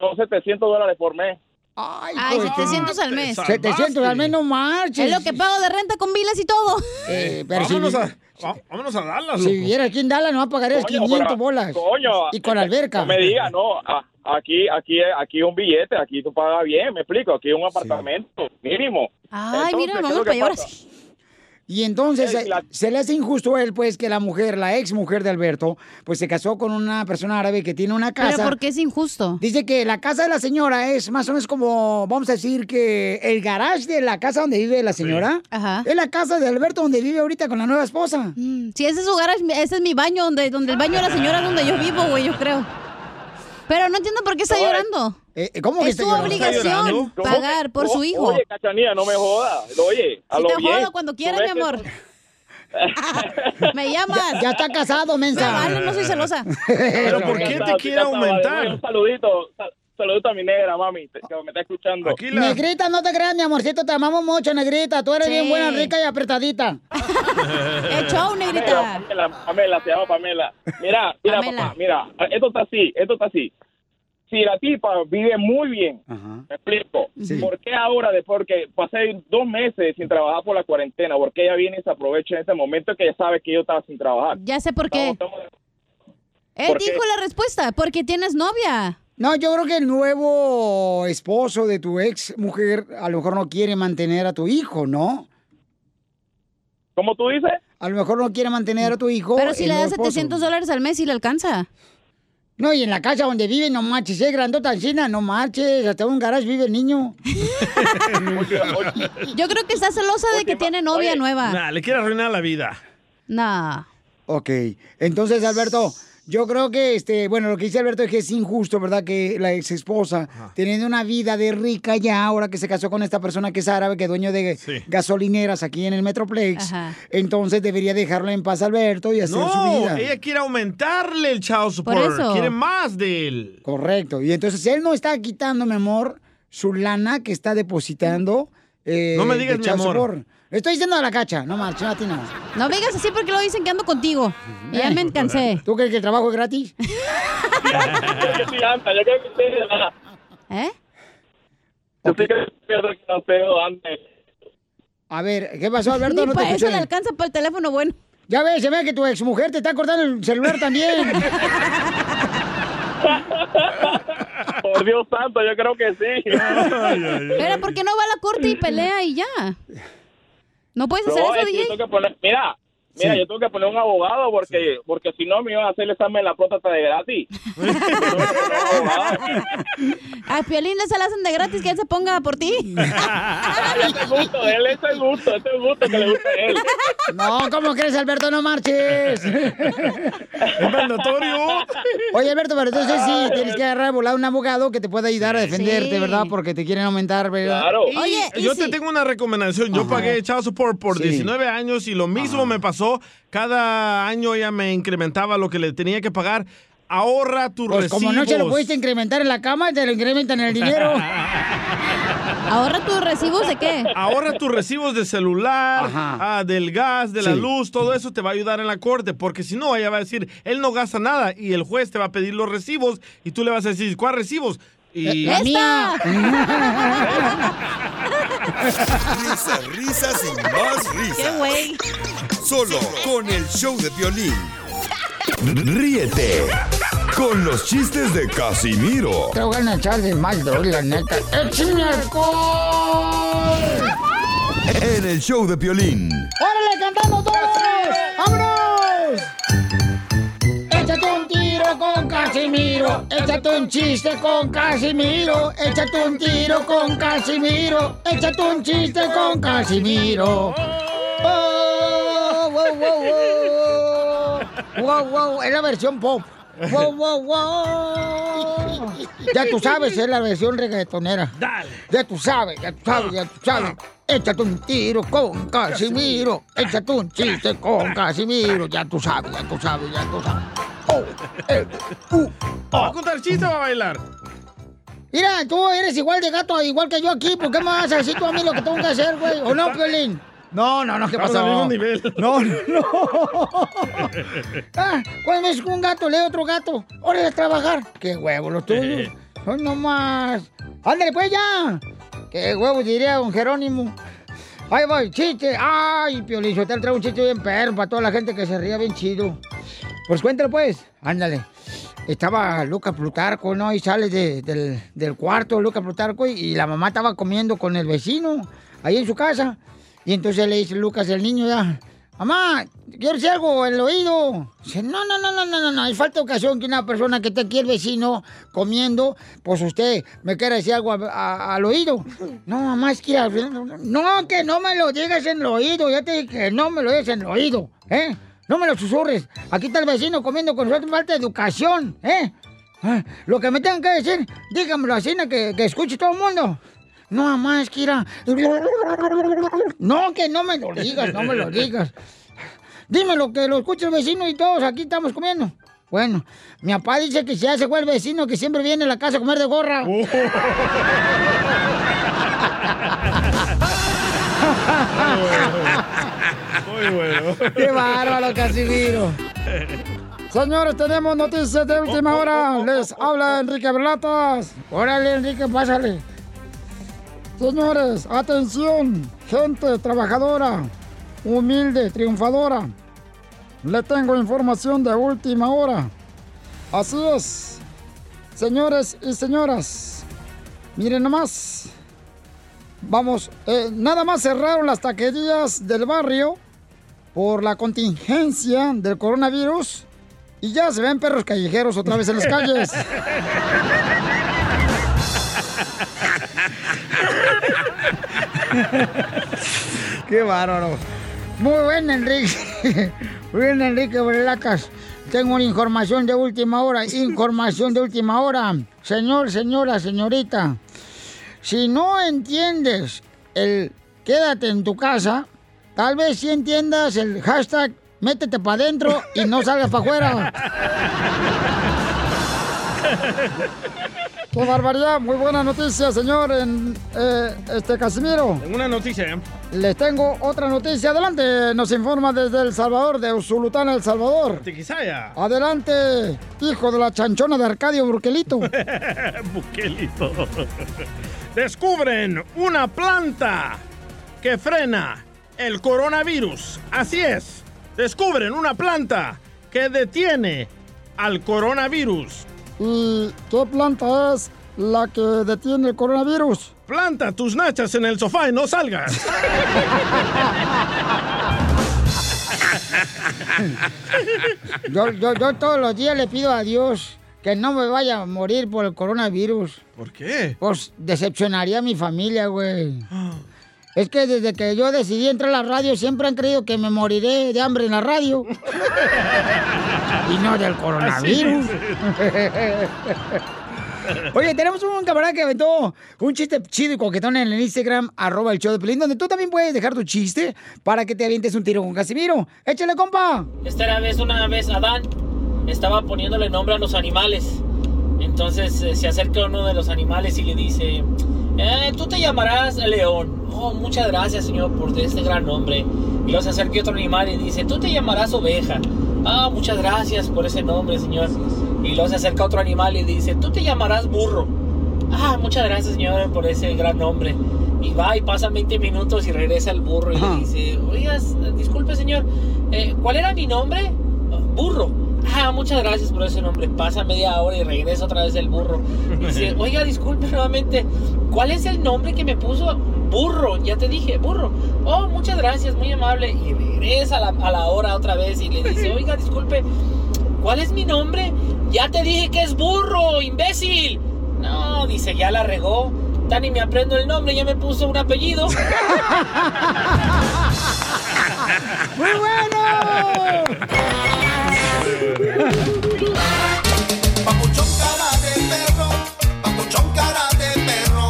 Son 700 dólares por mes. Ay, Ay, hijo de tu- 700 al mes. 700 al mes, no marches. Es lo que pago de renta con vilas y todo. Eh, pero si- vámonos, a, va- vámonos a Dallas, Si vivieras aquí en Dallas, no pagarías Coño, 500 pero- bolas. Coño, Y con alberca. No me digas, no. Aquí, aquí, aquí un billete, aquí tú pagas bien, me explico. Aquí un apartamento mínimo. Ay, mira, ¿qué es vamos para allá ahora pasa? sí. Y entonces Eh, eh, la- se le hace injusto a él, pues, que la mujer, la ex mujer de Alberto, pues se casó con una persona árabe que tiene una casa. Pero ¿por qué es injusto? Dice que la casa de la señora es más o menos como, vamos a decir que el garage de la casa donde vive la señora Ajá. es la casa de Alberto donde vive ahorita con la nueva esposa. Mm, Si ese es su garage, ese es mi baño, donde, donde el baño de la señora es donde yo vivo, güey, yo creo. Pero no entiendo por qué está No, eh, llorando. ¿Cómo que es llorando? obligación pagar por su hijo. Oye, Cachanía, no me jodas. Oye, a Si lo te bien. jodo cuando quieras, mi amor. *laughs* Me llamas. Ya, ya está casado, mensa. Me vale, no soy celosa. *laughs* Pero ¿por qué te quiere aumentar? Un saludito, sal- saludito a mi negra, mami, te- que me está escuchando. Negrita, no te creas, mi amorcito, te amamos mucho, Negrita. Tú eres Sí. bien buena, rica y apretadita. *laughs* Echó, Pamela, Pamela, Pamela, se llama Pamela. Mira, mira, Pamela. papá, mira, esto está así, esto está así. Si la tipa vive muy bien, me explico, ¿por qué ahora, después que pasé dos meses sin trabajar por la cuarentena, por qué ella viene y se aprovecha en este momento que ella sabe que yo estaba sin trabajar? Ya sé por qué. Él ¿Por qué? dijo la respuesta, porque tienes novia. No, yo creo que el nuevo esposo de tu ex mujer a lo mejor no quiere mantener a tu hijo, ¿no? ¿Cómo tú dices? A lo mejor no quiere mantener a tu hijo. Pero si le das nuevo esposo. 700 dólares al mes y le alcanza. No, y en la casa donde vive, no marches, es grandota encina, no marches, hasta un garage vive el niño. *laughs* Yo creo que está celosa de que tiene novia nueva. Nah, le quiere arruinar la vida. Nah. Ok, entonces Alberto, yo creo que, este, bueno, lo que dice Alberto es que es injusto, ¿verdad? Que la ex esposa, teniendo una vida de rica ya, ahora que se casó con esta persona que es árabe, que es dueño de Sí. gasolineras aquí en el Metroplex, Ajá. entonces debería dejarlo en paz Alberto y hacer su No, vida. ella quiere aumentarle el child support. eso. Quiere más de él. Correcto, y entonces él no está quitando, mi amor, su lana que está depositando. eh, No me de digas mi amor. support. Estoy diciendo a la cacha, no marches, no a ti no. No me digas así porque lo dicen que ando contigo. Y ya me cansé. ¿Tú crees que el trabajo es gratis? *laughs* Yo creo que sí, anda, yo creo que sí, ¿Eh? Antes. A ver, ¿qué pasó, Alberto? Ni no te para eso le alcanza para el teléfono bueno. Ya ves, se ve que tu exmujer te está cortando el celular también. *laughs* Por Dios santo, yo creo que sí. Pero ¿por qué no va a la corte y pelea y ya? *laughs* ¿No puedes hacer No, eso, es DJ? tengo que poner- mira, mira, Sí. yo tengo que poner un abogado porque porque si no me iban a hacer el examen de la próstata de gratis. *laughs* A *laughs* Piolín le se la hacen de gratis que él se ponga por ti. *laughs* Ese es gusto, él es gusto, ese es gusto que le gusta a él. No, ¿cómo crees, Alberto? No marches. Es mandatorio. Oye, Alberto, pero entonces sí, tienes que agarrar volado un abogado que te pueda ayudar a defenderte, Sí. ¿verdad? Porque te quieren aumentar, ¿verdad? Y Oye, y yo te tengo una recomendación. Yo Ajá. pagué child support por Sí. 19 años y lo mismo me pasó. Cada año ella me incrementaba lo que le tenía que pagar. ahorra tus Pues recibos. como no se lo pudiste incrementar en la cama, te lo incrementan en el dinero. *laughs* ¿Ahorra tus recibos de qué? Ahorra tus recibos de celular, ah, del gas, de la Sí. luz, todo eso te va a ayudar en la corte, porque si no, ella va a decir, él no gasta nada y el juez te va a pedir los recibos y tú le vas a decir, ¿cuál recibos? Y... La mía. Risas, risas y más risas. ¡Qué güey! Solo con el show de violín. Ríete con los chistes de Casimiro Te voy a echar de mal, la neta. ¡Échame alcohol! en el show de violín. ¡Órale, cantamos todos! ¡Vámonos! Échate un tiro con Casimiro. Échate un chiste con Casimiro. Échate un tiro con Casimiro. Échate un chiste con Casimiro. Oh, wow, wow, wow. Wow, wow, es la versión pop. Wow, wow, wow. Ya tú sabes, es la versión reggaetonera. Dale. Ya tú sabes, ya tú sabes, ya tú sabes. Échate un tiro con Casimiro. Échate un chiste con Casimiro. Ya tú sabes, ya tú sabes, ya tú sabes. Oh, eh, uh, ¿Va a contar chiste o va a bailar? Mira, tú eres igual de gato, igual que yo aquí. ¿Por qué me vas a decir tú a mí lo que tengo que hacer, güey? ¿O no, Piolín? No, no, no, ¿qué Estamos pasó? al mismo nivel. No, no. Ah, cuando ves un gato, lee otro gato. Órale a trabajar. Qué huevo los tuyos. *laughs* Hoy no más. Ándale, pues ya. Qué huevo, diría don Jerónimo. Ahí voy, chiste. Ay, Piolín, yo te traigo un chiste bien perro para toda la gente que se ría bien chido. Pues cuéntalo, pues. Ándale. Estaba Luca Plutarco, ¿no? Y sale de- del, del cuarto Luca Plutarco y, y la mamá estaba comiendo con el vecino ahí en su casa. Y entonces le dice Lucas, el niño ya, mamá, quiero decir algo en el oído. Dice, no, no, no, no, no, no, no, es falta ocasión que una persona que esté aquí el vecino comiendo, pues usted me quiera decir algo a- a- al oído. No, mamá, es que... No, que no me lo digas en el oído, ya te dije que no me lo digas en el oído, ¿eh? No me lo susurres. Aquí está el vecino comiendo con nosotros, falta educación, ¿eh? Ah, Lo que me tengan que decir, dígamelo así, ¿no? que, que escuche todo el mundo. No, mamá, es que irá. No, que no me lo digas, no me lo digas. Dímelo, que lo escuche el vecino y todos aquí estamos comiendo. Bueno, mi papá dice que ya se fue el vecino que siempre viene a la casa a comer de gorra. Muy bueno. ¡Qué bárbaro, Casimiro! Señores, tenemos noticias de última hora. Les habla Enrique Berlatas. Órale, Enrique, pásale. Señores, atención, gente trabajadora, humilde, triunfadora. Le tengo información de última hora. Así es. Señores y señoras, miren nomás. Vamos, eh, nada más cerraron las taquerías del barrio por la contingencia del coronavirus y ya se ven perros callejeros otra vez en las calles. *laughs* *laughs* Qué bárbaro. Muy bien, Enrique. *laughs* Muy bien, Enrique Berlacas. Tengo una información de última hora. *laughs* Información de última hora. Señor, señora, señorita. Si no entiendes el quédate en tu casa, tal vez sí entiendas el hashtag métete para adentro y no salgas para afuera. ¡Qué barbaridad! Muy buena noticia, señor en, eh, este Casimiro. Tengo una noticia. ¿eh? Les tengo otra noticia. Adelante, nos informa desde El Salvador, de Usulután, El Salvador. Tiquisaya. Adelante, hijo de la chanchona de Arcadio Burquelito. *laughs* Buquelito. Descubren una planta que frena el coronavirus. Así es. Descubren una planta que detiene al coronavirus. ¿Y qué planta es la que detiene el coronavirus? Planta tus nachas en el sofá y no salgas. *laughs* Yo, yo, yo todos los días le pido a Dios que no me vaya a morir por el coronavirus. ¿Por qué? Pues decepcionaría a mi familia, güey. Es que desde que yo decidí entrar a la radio siempre han creído que me moriré de hambre en la radio. y no del coronavirus. *laughs* Oye, tenemos un camarada que aventó un chiste chido y coquetón en el Instagram, arroba el show de Pelín, donde tú también puedes dejar tu chiste para que te avientes un tiro con Casimiro. ¡Échale, compa! Esta era vez una vez Adán estaba poniéndole nombre a los animales. Entonces eh, se acerca uno de los animales y le dice, "Eh, tú te llamarás León. Oh, muchas gracias, señor, por este gran nombre. Y luego se acerca otro animal y dice, tú te llamarás Oveja. Ah, muchas gracias por ese nombre, señor. Y luego se acerca otro animal y dice, tú te llamarás Burro. Ah, muchas gracias, señor, por ese gran nombre. Y va y pasan 20 minutos y regresa el burro y le dice, oigas, disculpe, señor, eh, ¿cuál era mi nombre? Burro. Ah, muchas gracias por ese nombre. Pasa media hora y regresa otra vez el burro. Y dice, *laughs* oiga, disculpe nuevamente, ¿cuál es el nombre que me puso? Burro, ya te dije, burro. Oh, muchas gracias, muy amable. Y regresa a la, a la hora otra vez y le dice, *laughs* oiga, disculpe, ¿cuál es mi nombre? Ya te dije que es burro, imbécil. No, dice, ya la regó. Dani, me aprendo el nombre, ya me puso un apellido. *laughs* ¡Muy bueno! Papuchón cara de perro, papuchón cara de perro,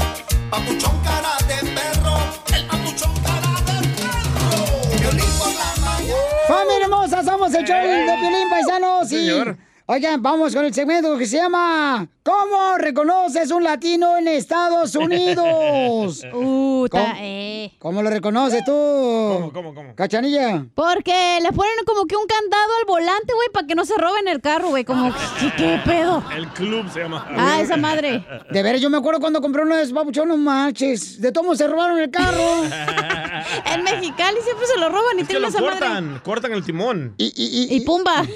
papuchón cara de perro, el papuchón cara de perro. Violín por la mañana. ¡Familia hermosa! Somos el show de Piolín Paisanos. y- Señor. Oigan, vamos con el segmento que se llama ¿Cómo reconoces un latino en Estados Unidos? *laughs* Uh, ta- ¿Cómo, eh. cómo lo reconoces tú? ¿Cómo, cómo, cómo? ¿Cachanilla? Porque le ponen como que un candado al volante, güey, para que no se roben el carro, güey. Como, ¿qué, qué pedo? El club se llama. Ah, esa madre. De veras, yo me acuerdo cuando compré uno de esos papuchón, no manches. De todos se robaron el carro. *laughs* En Mexicali siempre se lo roban y Es que tienen lo esa madre. cortan, cortan el timón. Y, y pumba. *laughs*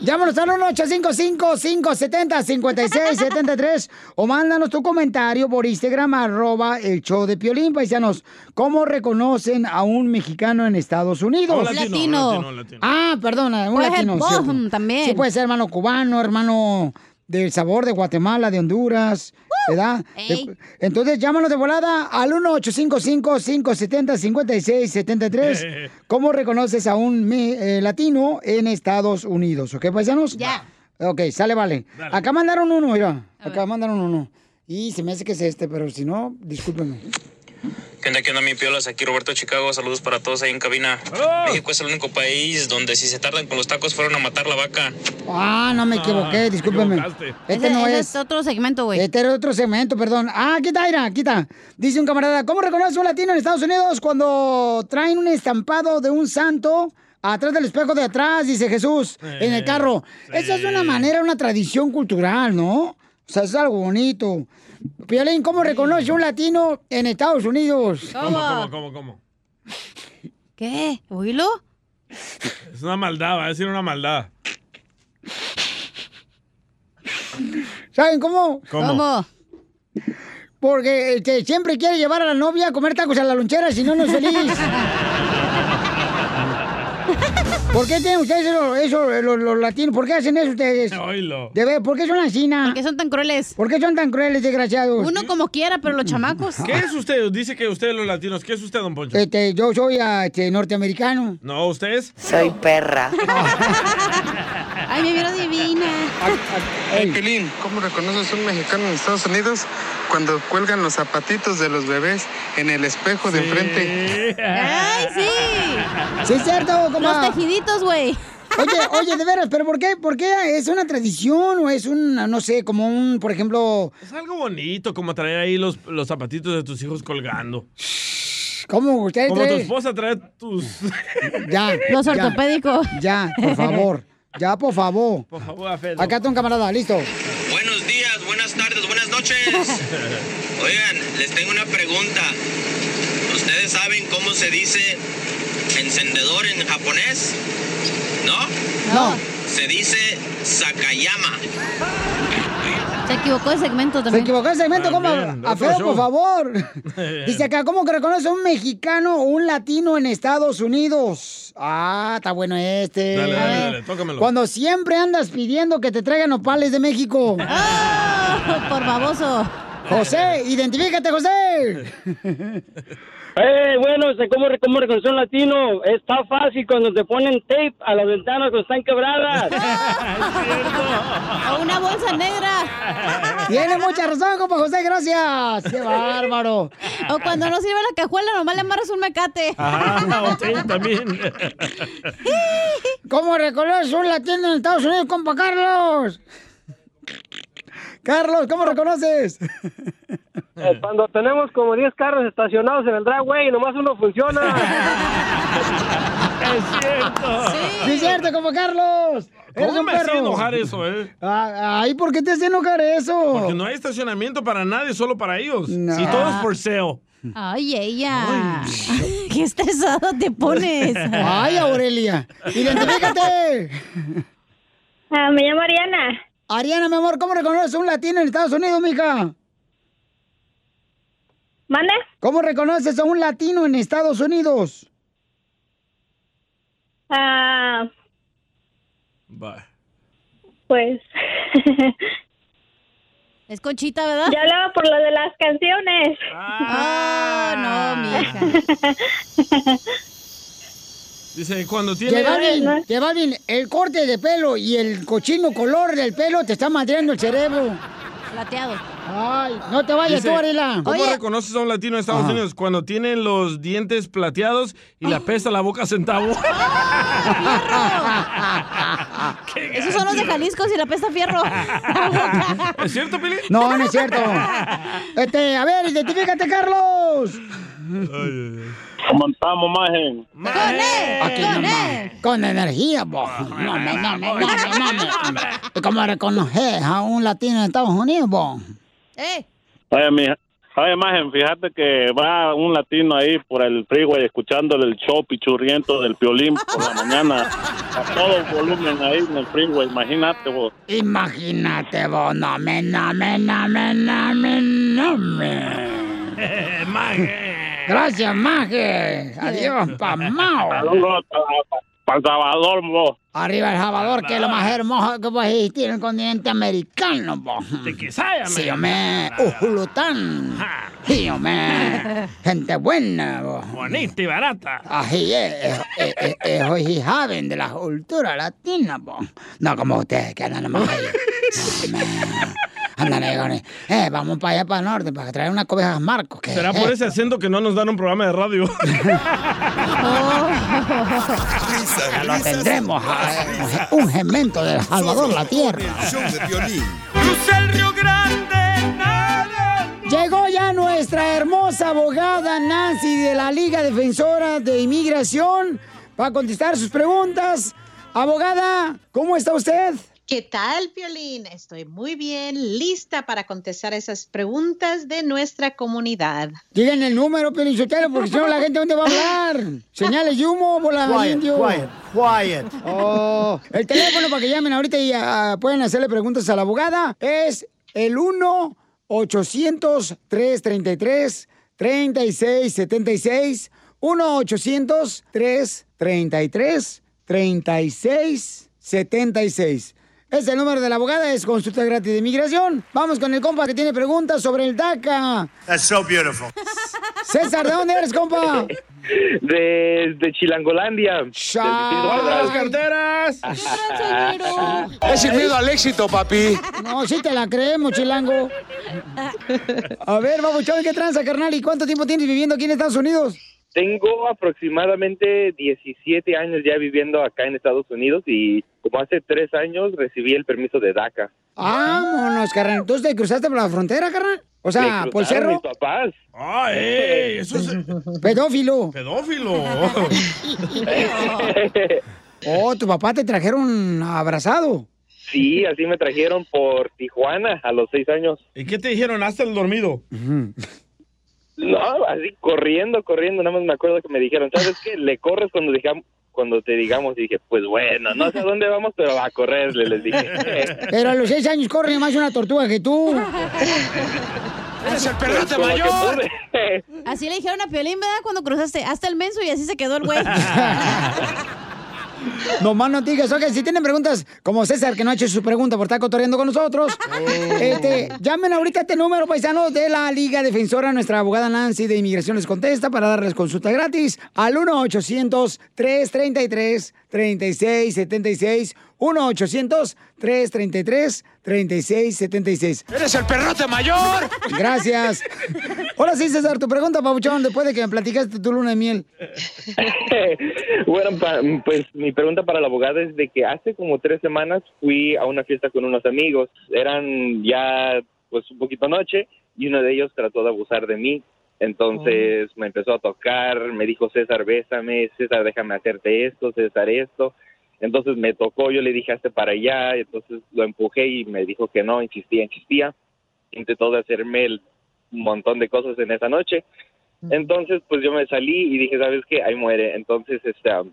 Llámanos al 1-855-570-5673 o mándanos tu comentario por Instagram, arroba el show de Piolín, paisanos. ¿Cómo reconocen a un mexicano en Estados Unidos? Un latino. Ah, perdona, un Puede ser latino. también. Sí, puede ser hermano cubano, hermano del sabor de Guatemala, de Honduras, ¿verdad? Ey. Entonces llámanos de volada al 1-855-570-5673. *laughs* ¿Cómo reconoces a un eh, latino en Estados Unidos? ¿Ok, paisanos? Ya. Ok, sale, vale. Acá mandaron uno, mira. Acá mandaron uno. Y se me hace que es este, pero si no, discúlpeme. ¿Qué onda, qué onda, mi piolas? Aquí Roberto Chicago. Saludos para todos ahí en cabina. México es el único país donde si se tardan con los tacos fueron a matar la vaca. Ah, no me equivoqué, discúlpeme. Este Ese- no ese es. es otro segmento, güey. Este era otro segmento, perdón. Ah, quita, Ira, quita. Dice un camarada, ¿cómo reconoce un latino en Estados Unidos cuando traen un estampado de un santo atrás del espejo de atrás, dice Jesús, en el carro? Esa es una manera, una tradición cultural, ¿no? O sea, es algo bonito. Piolín, ¿cómo reconoce un latino en Estados Unidos? ¿Cómo, cómo, cómo, cómo? ¿Qué? ¿Oílo? Es una maldad, va a decir una maldad. ¿Saben cómo? ¿Cómo? ¿Cómo? Porque este, siempre quiere llevar a la novia a comer tacos a la lonchera, si no, no es feliz. *laughs* ¿Por qué tienen ustedes eso, eso, los, los latinos? ¿Por qué hacen eso ustedes? Oílo. De ver, ¿por qué son así? ¿Por qué son tan crueles? ¿Por qué son tan crueles, desgraciados? Uno como quiera, pero los chamacos. ¿Qué es usted? Dice que usted los latinos. ¿Qué es usted, don Poncho? Este, yo soy ah, este, norteamericano. No, ¿usted es? Soy perra. *laughs* Ay, me vieron divina. Hey, Pilín, ¿cómo reconoces un mexicano en Estados Unidos cuando cuelgan los zapatitos de los bebés en el espejo de enfrente? ¡Ay, sí! Sí, es cierto, como... Los tejiditos, güey. Oye, oye, de veras, ¿pero por qué? ¿Por qué es una tradición o es un, no sé, como un, por ejemplo... Es algo bonito, como traer ahí los, los zapatitos de tus hijos colgando. ¿Cómo usted Como tu esposa trae tus... Ya. *laughs* Los ya. ortopédicos. Ya, por favor. Ya, por favor. Por favor, Fede. Acá está un camarada, listo. Buenos días, buenas tardes, buenas noches. *laughs* Oigan, les tengo una pregunta. ¿Ustedes saben cómo se dice encendedor en japonés? ¿No? No. Se dice Sakayama. Se equivocó de segmento Se también. equivocó el segmento, ¿cómo? A feo, por favor. *laughs* Dice acá, ¿cómo que reconoce a un mexicano o un latino en Estados Unidos? Ah, está bueno este. Dale, dale, dale, tócamelo. Cuando siempre andas pidiendo que te traigan opales de México. *laughs* Ah, por baboso. José, identifícate, José. *laughs* Eh, bueno, este, ¿cómo, ¿cómo reconocer un latino? Está fácil cuando te ponen tape a las ventanas cuando están quebradas. *laughs* O una bolsa negra. Tiene mucha razón, compa José, gracias. Qué bárbaro. O cuando no sirve la cajuela, nomás le amarras un mecate. Ah, *laughs* ok, también. ¿Cómo reconoces un latino en Estados Unidos, compa Carlos? Carlos, ¿cómo reconoces? Eh, Cuando tenemos como 10 carros estacionados en el driveway y nomás uno funciona. *laughs* Es cierto. Sí, es cierto, compa Carlos. ¿Cómo un me hacía enojar eso, eh? Ah, Ay, ¿por qué te hace enojar eso? Porque no hay estacionamiento para nadie, solo para ellos. No. Si todo es por sale. Ay, ella. *laughs* Qué estresada te pones. *laughs* Ay, Aurelia. Identifícate. Ah, me llamo Ariana. Ariana, mi amor, ¿cómo reconoces un latino en Estados Unidos, mija? ¿Manda? ¿Cómo reconoces a un latino en Estados Unidos? Ah, Bye. pues. *laughs* Es Conchita, ¿verdad? Ya hablaba por lo de las canciones. Ah, no, mija. *laughs* Dice, cuando tiene... Que Balvin, que Balvin, el corte de pelo y el cochino color del pelo te está madreando el cerebro. Plateado. Ay, no te vayas Dice, tú, Arela. ¿Cómo reconoces a un latino en Estados Ajá. Unidos? Cuando tienen los dientes plateados y la pesta la boca centavo. *laughs* Esos son los de Jalisco si la pesta fierro. *laughs* ¿Es cierto, Pili? No, no es cierto. *laughs* Este, a ver, identifícate, Carlos. ¿Cómo estamos, majen? Aquí nomás, con energía, bo. No, no, no, no, no, no, no. ¿Y ¿Cómo reconoces a un latino en Estados Unidos, bo? Eh. Oye, mi, oye, majen, fíjate que va un latino ahí por el freeway escuchándole el show pichurriento del piolín por la mañana a todo volumen ahí en el freeway, imagínate vos. Imagínate, bo. No me, no me, no me, no me, no me. *laughs* Gracias, Maje. Adiós, Pamao. Saludos para El Salvador, vos. Arriba El Salvador, que es lo más hermoso que puede existir en el continente americano, bo. De Quesaya, Sí, hombre. Ujulután. Sí, hombre. Gente buena, bo. Bonita y barata. Así es, es, es, es, hoy saben de la cultura latina, po. No como ustedes que andan más ahí. *laughs* Ahí con- Eh, vamos para allá, para el norte, para traer unas cobejas Marcos. que Será por eh, ese acento que no nos dan un programa de radio. *laughs* Ya lo tendremos, a- un gemento del Salvador, la tierra. Crucé el Río Grande, nada. Llegó ya nuestra hermosa abogada Nancy de la Liga Defensora de Inmigración para contestar sus preguntas. Abogada, ¿cómo está usted? ¿Qué tal, Piolín? Estoy muy bien, lista para contestar esas preguntas de nuestra comunidad. Digan el número, Pelichotero, porque si no la gente ¿dónde va a hablar? Señales de humo, bola Quiet, indio. quiet, quiet. Oh, el teléfono para que llamen ahorita y ah, pueden hacerle preguntas a la abogada es el 1-800-333-3676. 1-800-333-3676. Es el número de la abogada, es consulta gratis de inmigración. Vamos con el compa que tiene preguntas sobre el DACA. That's so beautiful. César, ¿de dónde eres, compa? De, de Chilangolandia. ¡Las carteras! Es el miedo al éxito, papi. No, sí te la creemos, chilango. A ver, vamos, ¿qué tranza, carnal? ¿Y cuánto tiempo tienes viviendo aquí en Estados Unidos? Tengo aproximadamente 17 años ya viviendo acá en Estados Unidos y como hace tres años recibí el permiso de DACA. Vámonos, carnal. ¿Entonces te cruzaste por la frontera, carnal? O sea, por el cerro. mis papás. ¡Ay, ey, eso es... Pedófilo. Pedófilo. *laughs* Oh, tu papá te trajeron abrazado. Sí, así me trajeron por Tijuana a los seis años. ¿Y qué te dijeron? Hasta el dormido. No, así corriendo, corriendo. Nada más me acuerdo que me dijeron, ¿sabes qué? Le corres cuando digamos cuando te digamos y dije, pues bueno, no sé a dónde vamos, pero a correrle, les dije. *laughs* Pero a los seis años corre más una tortuga que tú. *laughs* ¡Eres el perrote mayor! Así le dijeron a Piolín, ¿verdad? Cuando cruzaste hasta el menso y así se quedó el güey. *laughs* No más no digas, ok, si tienen preguntas como César, que no ha hecho su pregunta por estar cotorreando con nosotros, este, llamen ahorita este número, paisanos, de la Liga Defensora. Nuestra abogada Nancy de Inmigración les contesta para darles consulta gratis al 1-800-333-3676. 1-800-333-3676. ¡Eres el perrote mayor! Gracias. Hola, sí, César, tu pregunta, Pabuchón, después de que me platicaste tu luna de miel. *laughs* bueno, pa- pues mi pregunta para la abogada es de que hace como tres semanas fui a una fiesta con unos amigos. Eran ya pues un poquito noche y uno de ellos trató de abusar de mí. Entonces me empezó a tocar, me dijo César, bésame, César, déjame hacerte esto, César, esto. Entonces me tocó, yo le dije, hazte para allá, entonces lo empujé y me dijo que no, insistía, insistía. Intentó de hacerme el montón de cosas en esa noche. Entonces, pues yo me salí y dije, ¿sabes qué? Ahí muere. Entonces, este, um,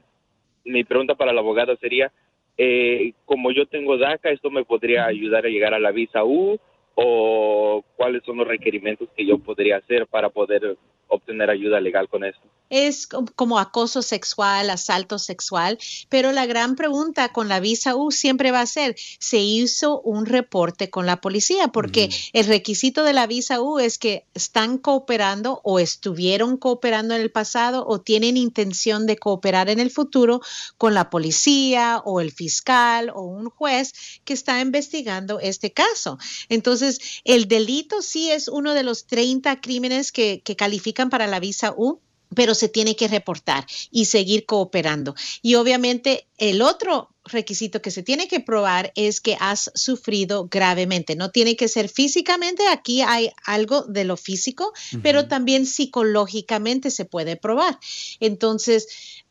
mi pregunta para el abogado sería, eh, como yo tengo DACA, ¿esto me podría ayudar a llegar a la visa U? ¿O cuáles son los requerimientos que yo podría hacer para poder obtener ayuda legal con esto? es com- como acoso sexual, asalto sexual, pero la gran pregunta con la visa U siempre va a ser, ¿se hizo un reporte con la policía? Porque el requisito de la visa U es que están cooperando o estuvieron cooperando en el pasado o tienen intención de cooperar en el futuro con la policía o el fiscal o un juez que está investigando este caso. Entonces, el delito sí es uno de los 30 crímenes que, que califican para la visa U pero se tiene que reportar y seguir cooperando. Y obviamente el otro requisito que se tiene que probar es que has sufrido gravemente. No tiene que ser físicamente, aquí hay algo de lo físico, pero también psicológicamente se puede probar. Entonces,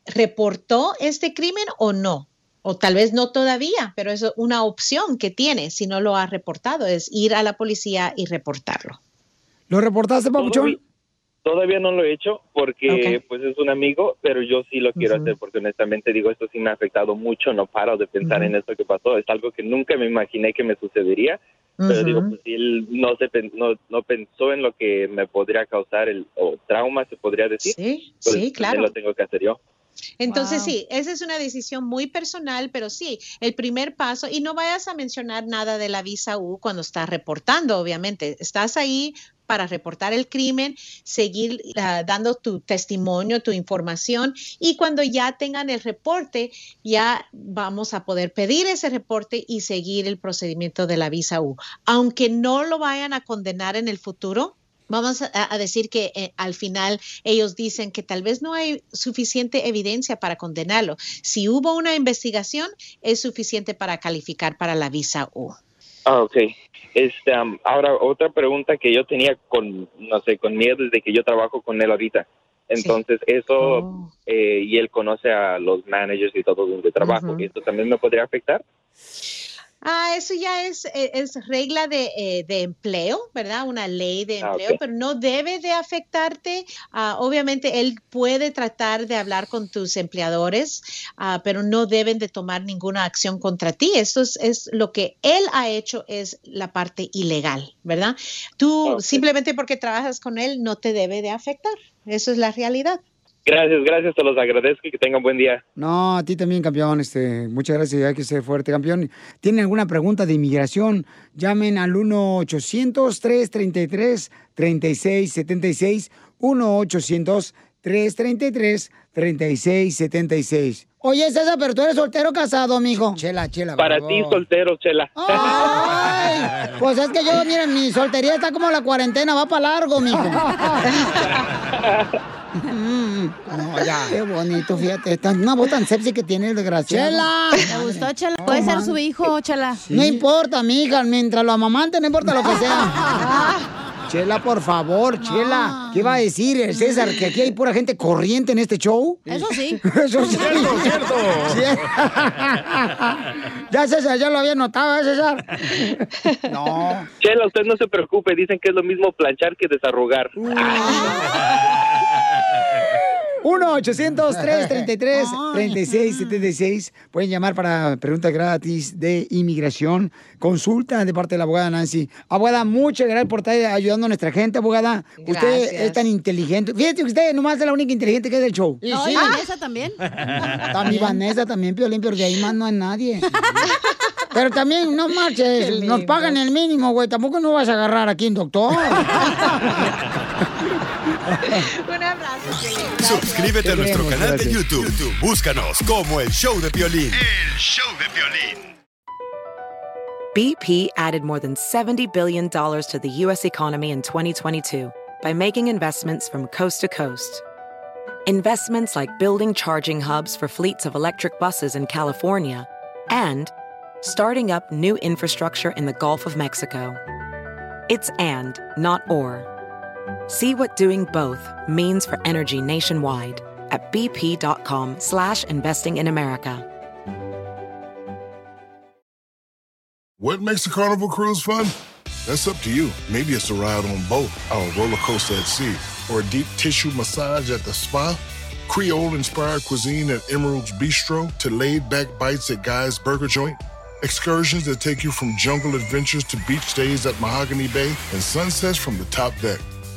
¿reportó este crimen o no? O tal vez no todavía, pero es una opción que tiene si no lo ha reportado, es ir a la policía y reportarlo. ¿Lo reportaste, Pabuchón? Todavía no lo he hecho porque Ok. pues es un amigo, pero yo sí lo quiero hacer porque honestamente digo, esto sí me ha afectado mucho, no paro de pensar en esto que pasó, es algo que nunca me imaginé que me sucedería, pero Ujú. digo, pues si él no, se, no, no pensó en lo que me podría causar el o trauma, se podría decir, Sí, pues, sí, claro. lo tengo que hacer yo. Entonces, Wow. sí, esa es una decisión muy personal, pero sí, el primer paso, y no vayas a mencionar nada de la visa U cuando estás reportando, obviamente, estás ahí para reportar el crimen, seguir ah, dando tu testimonio, tu información, y cuando ya tengan el reporte, ya vamos a poder pedir ese reporte y seguir el procedimiento de la visa U. Aunque no lo vayan a condenar en el futuro, Vamos a, decir que eh, al final ellos dicen que tal vez no hay suficiente evidencia para condenarlo. Si hubo una investigación, es suficiente para calificar para la visa U. Ah, ok. Este, ahora, otra pregunta que yo tenía con, no sé, con miedo desde que yo trabajo con él ahorita. Entonces, eso, eh, y él conoce a los managers y todo donde trabajo, Ujú. ¿esto también me podría afectar? Ah, eso ya es, es regla de, eh, de empleo, ¿verdad? Una ley de Ah, empleo, pero no debe de afectarte. Ah, obviamente, él puede tratar de hablar con tus empleadores, ah, pero no deben de tomar ninguna acción contra ti. Esto es, es lo que él ha hecho, es la parte ilegal, ¿verdad? Tú, simplemente porque trabajas con él, no te debe de afectar. Eso es la realidad. Gracias, gracias, te los agradezco y que tengan buen día. No, a ti también, campeón. Este, muchas gracias. Hay que ser fuerte, campeón. ¿Tienen alguna pregunta de inmigración? Llamen al 1-800-333-3676. 1-800-333-3676. Oye, César, pero tú eres soltero o casado, mijo. Chela, chela. Para ti, soltero, Chela. Ay, pues es que yo, miren, mi soltería está como la cuarentena, va para largo, mijo. *laughs* Mm, no, ya. Qué bonito, fíjate. Está una voz tan sexy que tiene el desgraciado. Chela. Me gustó, Chela. Puede ser su hijo, Chela. No importa, mija, mientras lo amamante, no importa lo que sea. *laughs* Chela, por favor, Chela. ¿Qué va a decir el César? ¿Que aquí hay pura gente corriente en este show? Eso sí. *laughs* Eso sí. Cierto, cierto. Sí. *laughs* ya, César, ya lo había notado, ¿eh, César? No. Chela, usted no se preocupe, dicen que es lo mismo planchar que desarrugar. 1-800-333-3676. Pueden llamar para preguntas gratis de inmigración. Consulta de parte de la abogada Nancy. Abogada, muchas gracias por estar ayudando a nuestra gente, abogada. Usted es tan inteligente. Fíjate que usted nomás es la única inteligente que es del show. No, y Vanessa también. También Vanessa, también Piolín, pero de ahí más no hay nadie. Pero también, no marches, nos pagan el mínimo, güey. Tampoco nos vas a agarrar aquí en doctor. *laughs* *laughs* Un abrazo. Suscríbete a nuestro queremos, canal de gracias. YouTube. YouTube, Búscanos como El Show de Violín. El show de violín. BP added more than $70 billion to the U.S. economy in 2022 by making investments from coast to coast. Investments like building charging hubs for fleets of electric buses in California and starting up new infrastructure in the Gulf of Mexico. It's and, not or. See what doing both means for energy nationwide at bp.com slash investing in America. What makes a carnival cruise fun? That's up to you. Maybe it's a ride on boat, a roller coaster at sea, or a deep tissue massage at the spa. Creole inspired cuisine at Emerald's Bistro to laid back bites at Guy's Burger Joint. Excursions that take you from jungle adventures to beach stays at Mahogany Bay and sunsets from the top deck.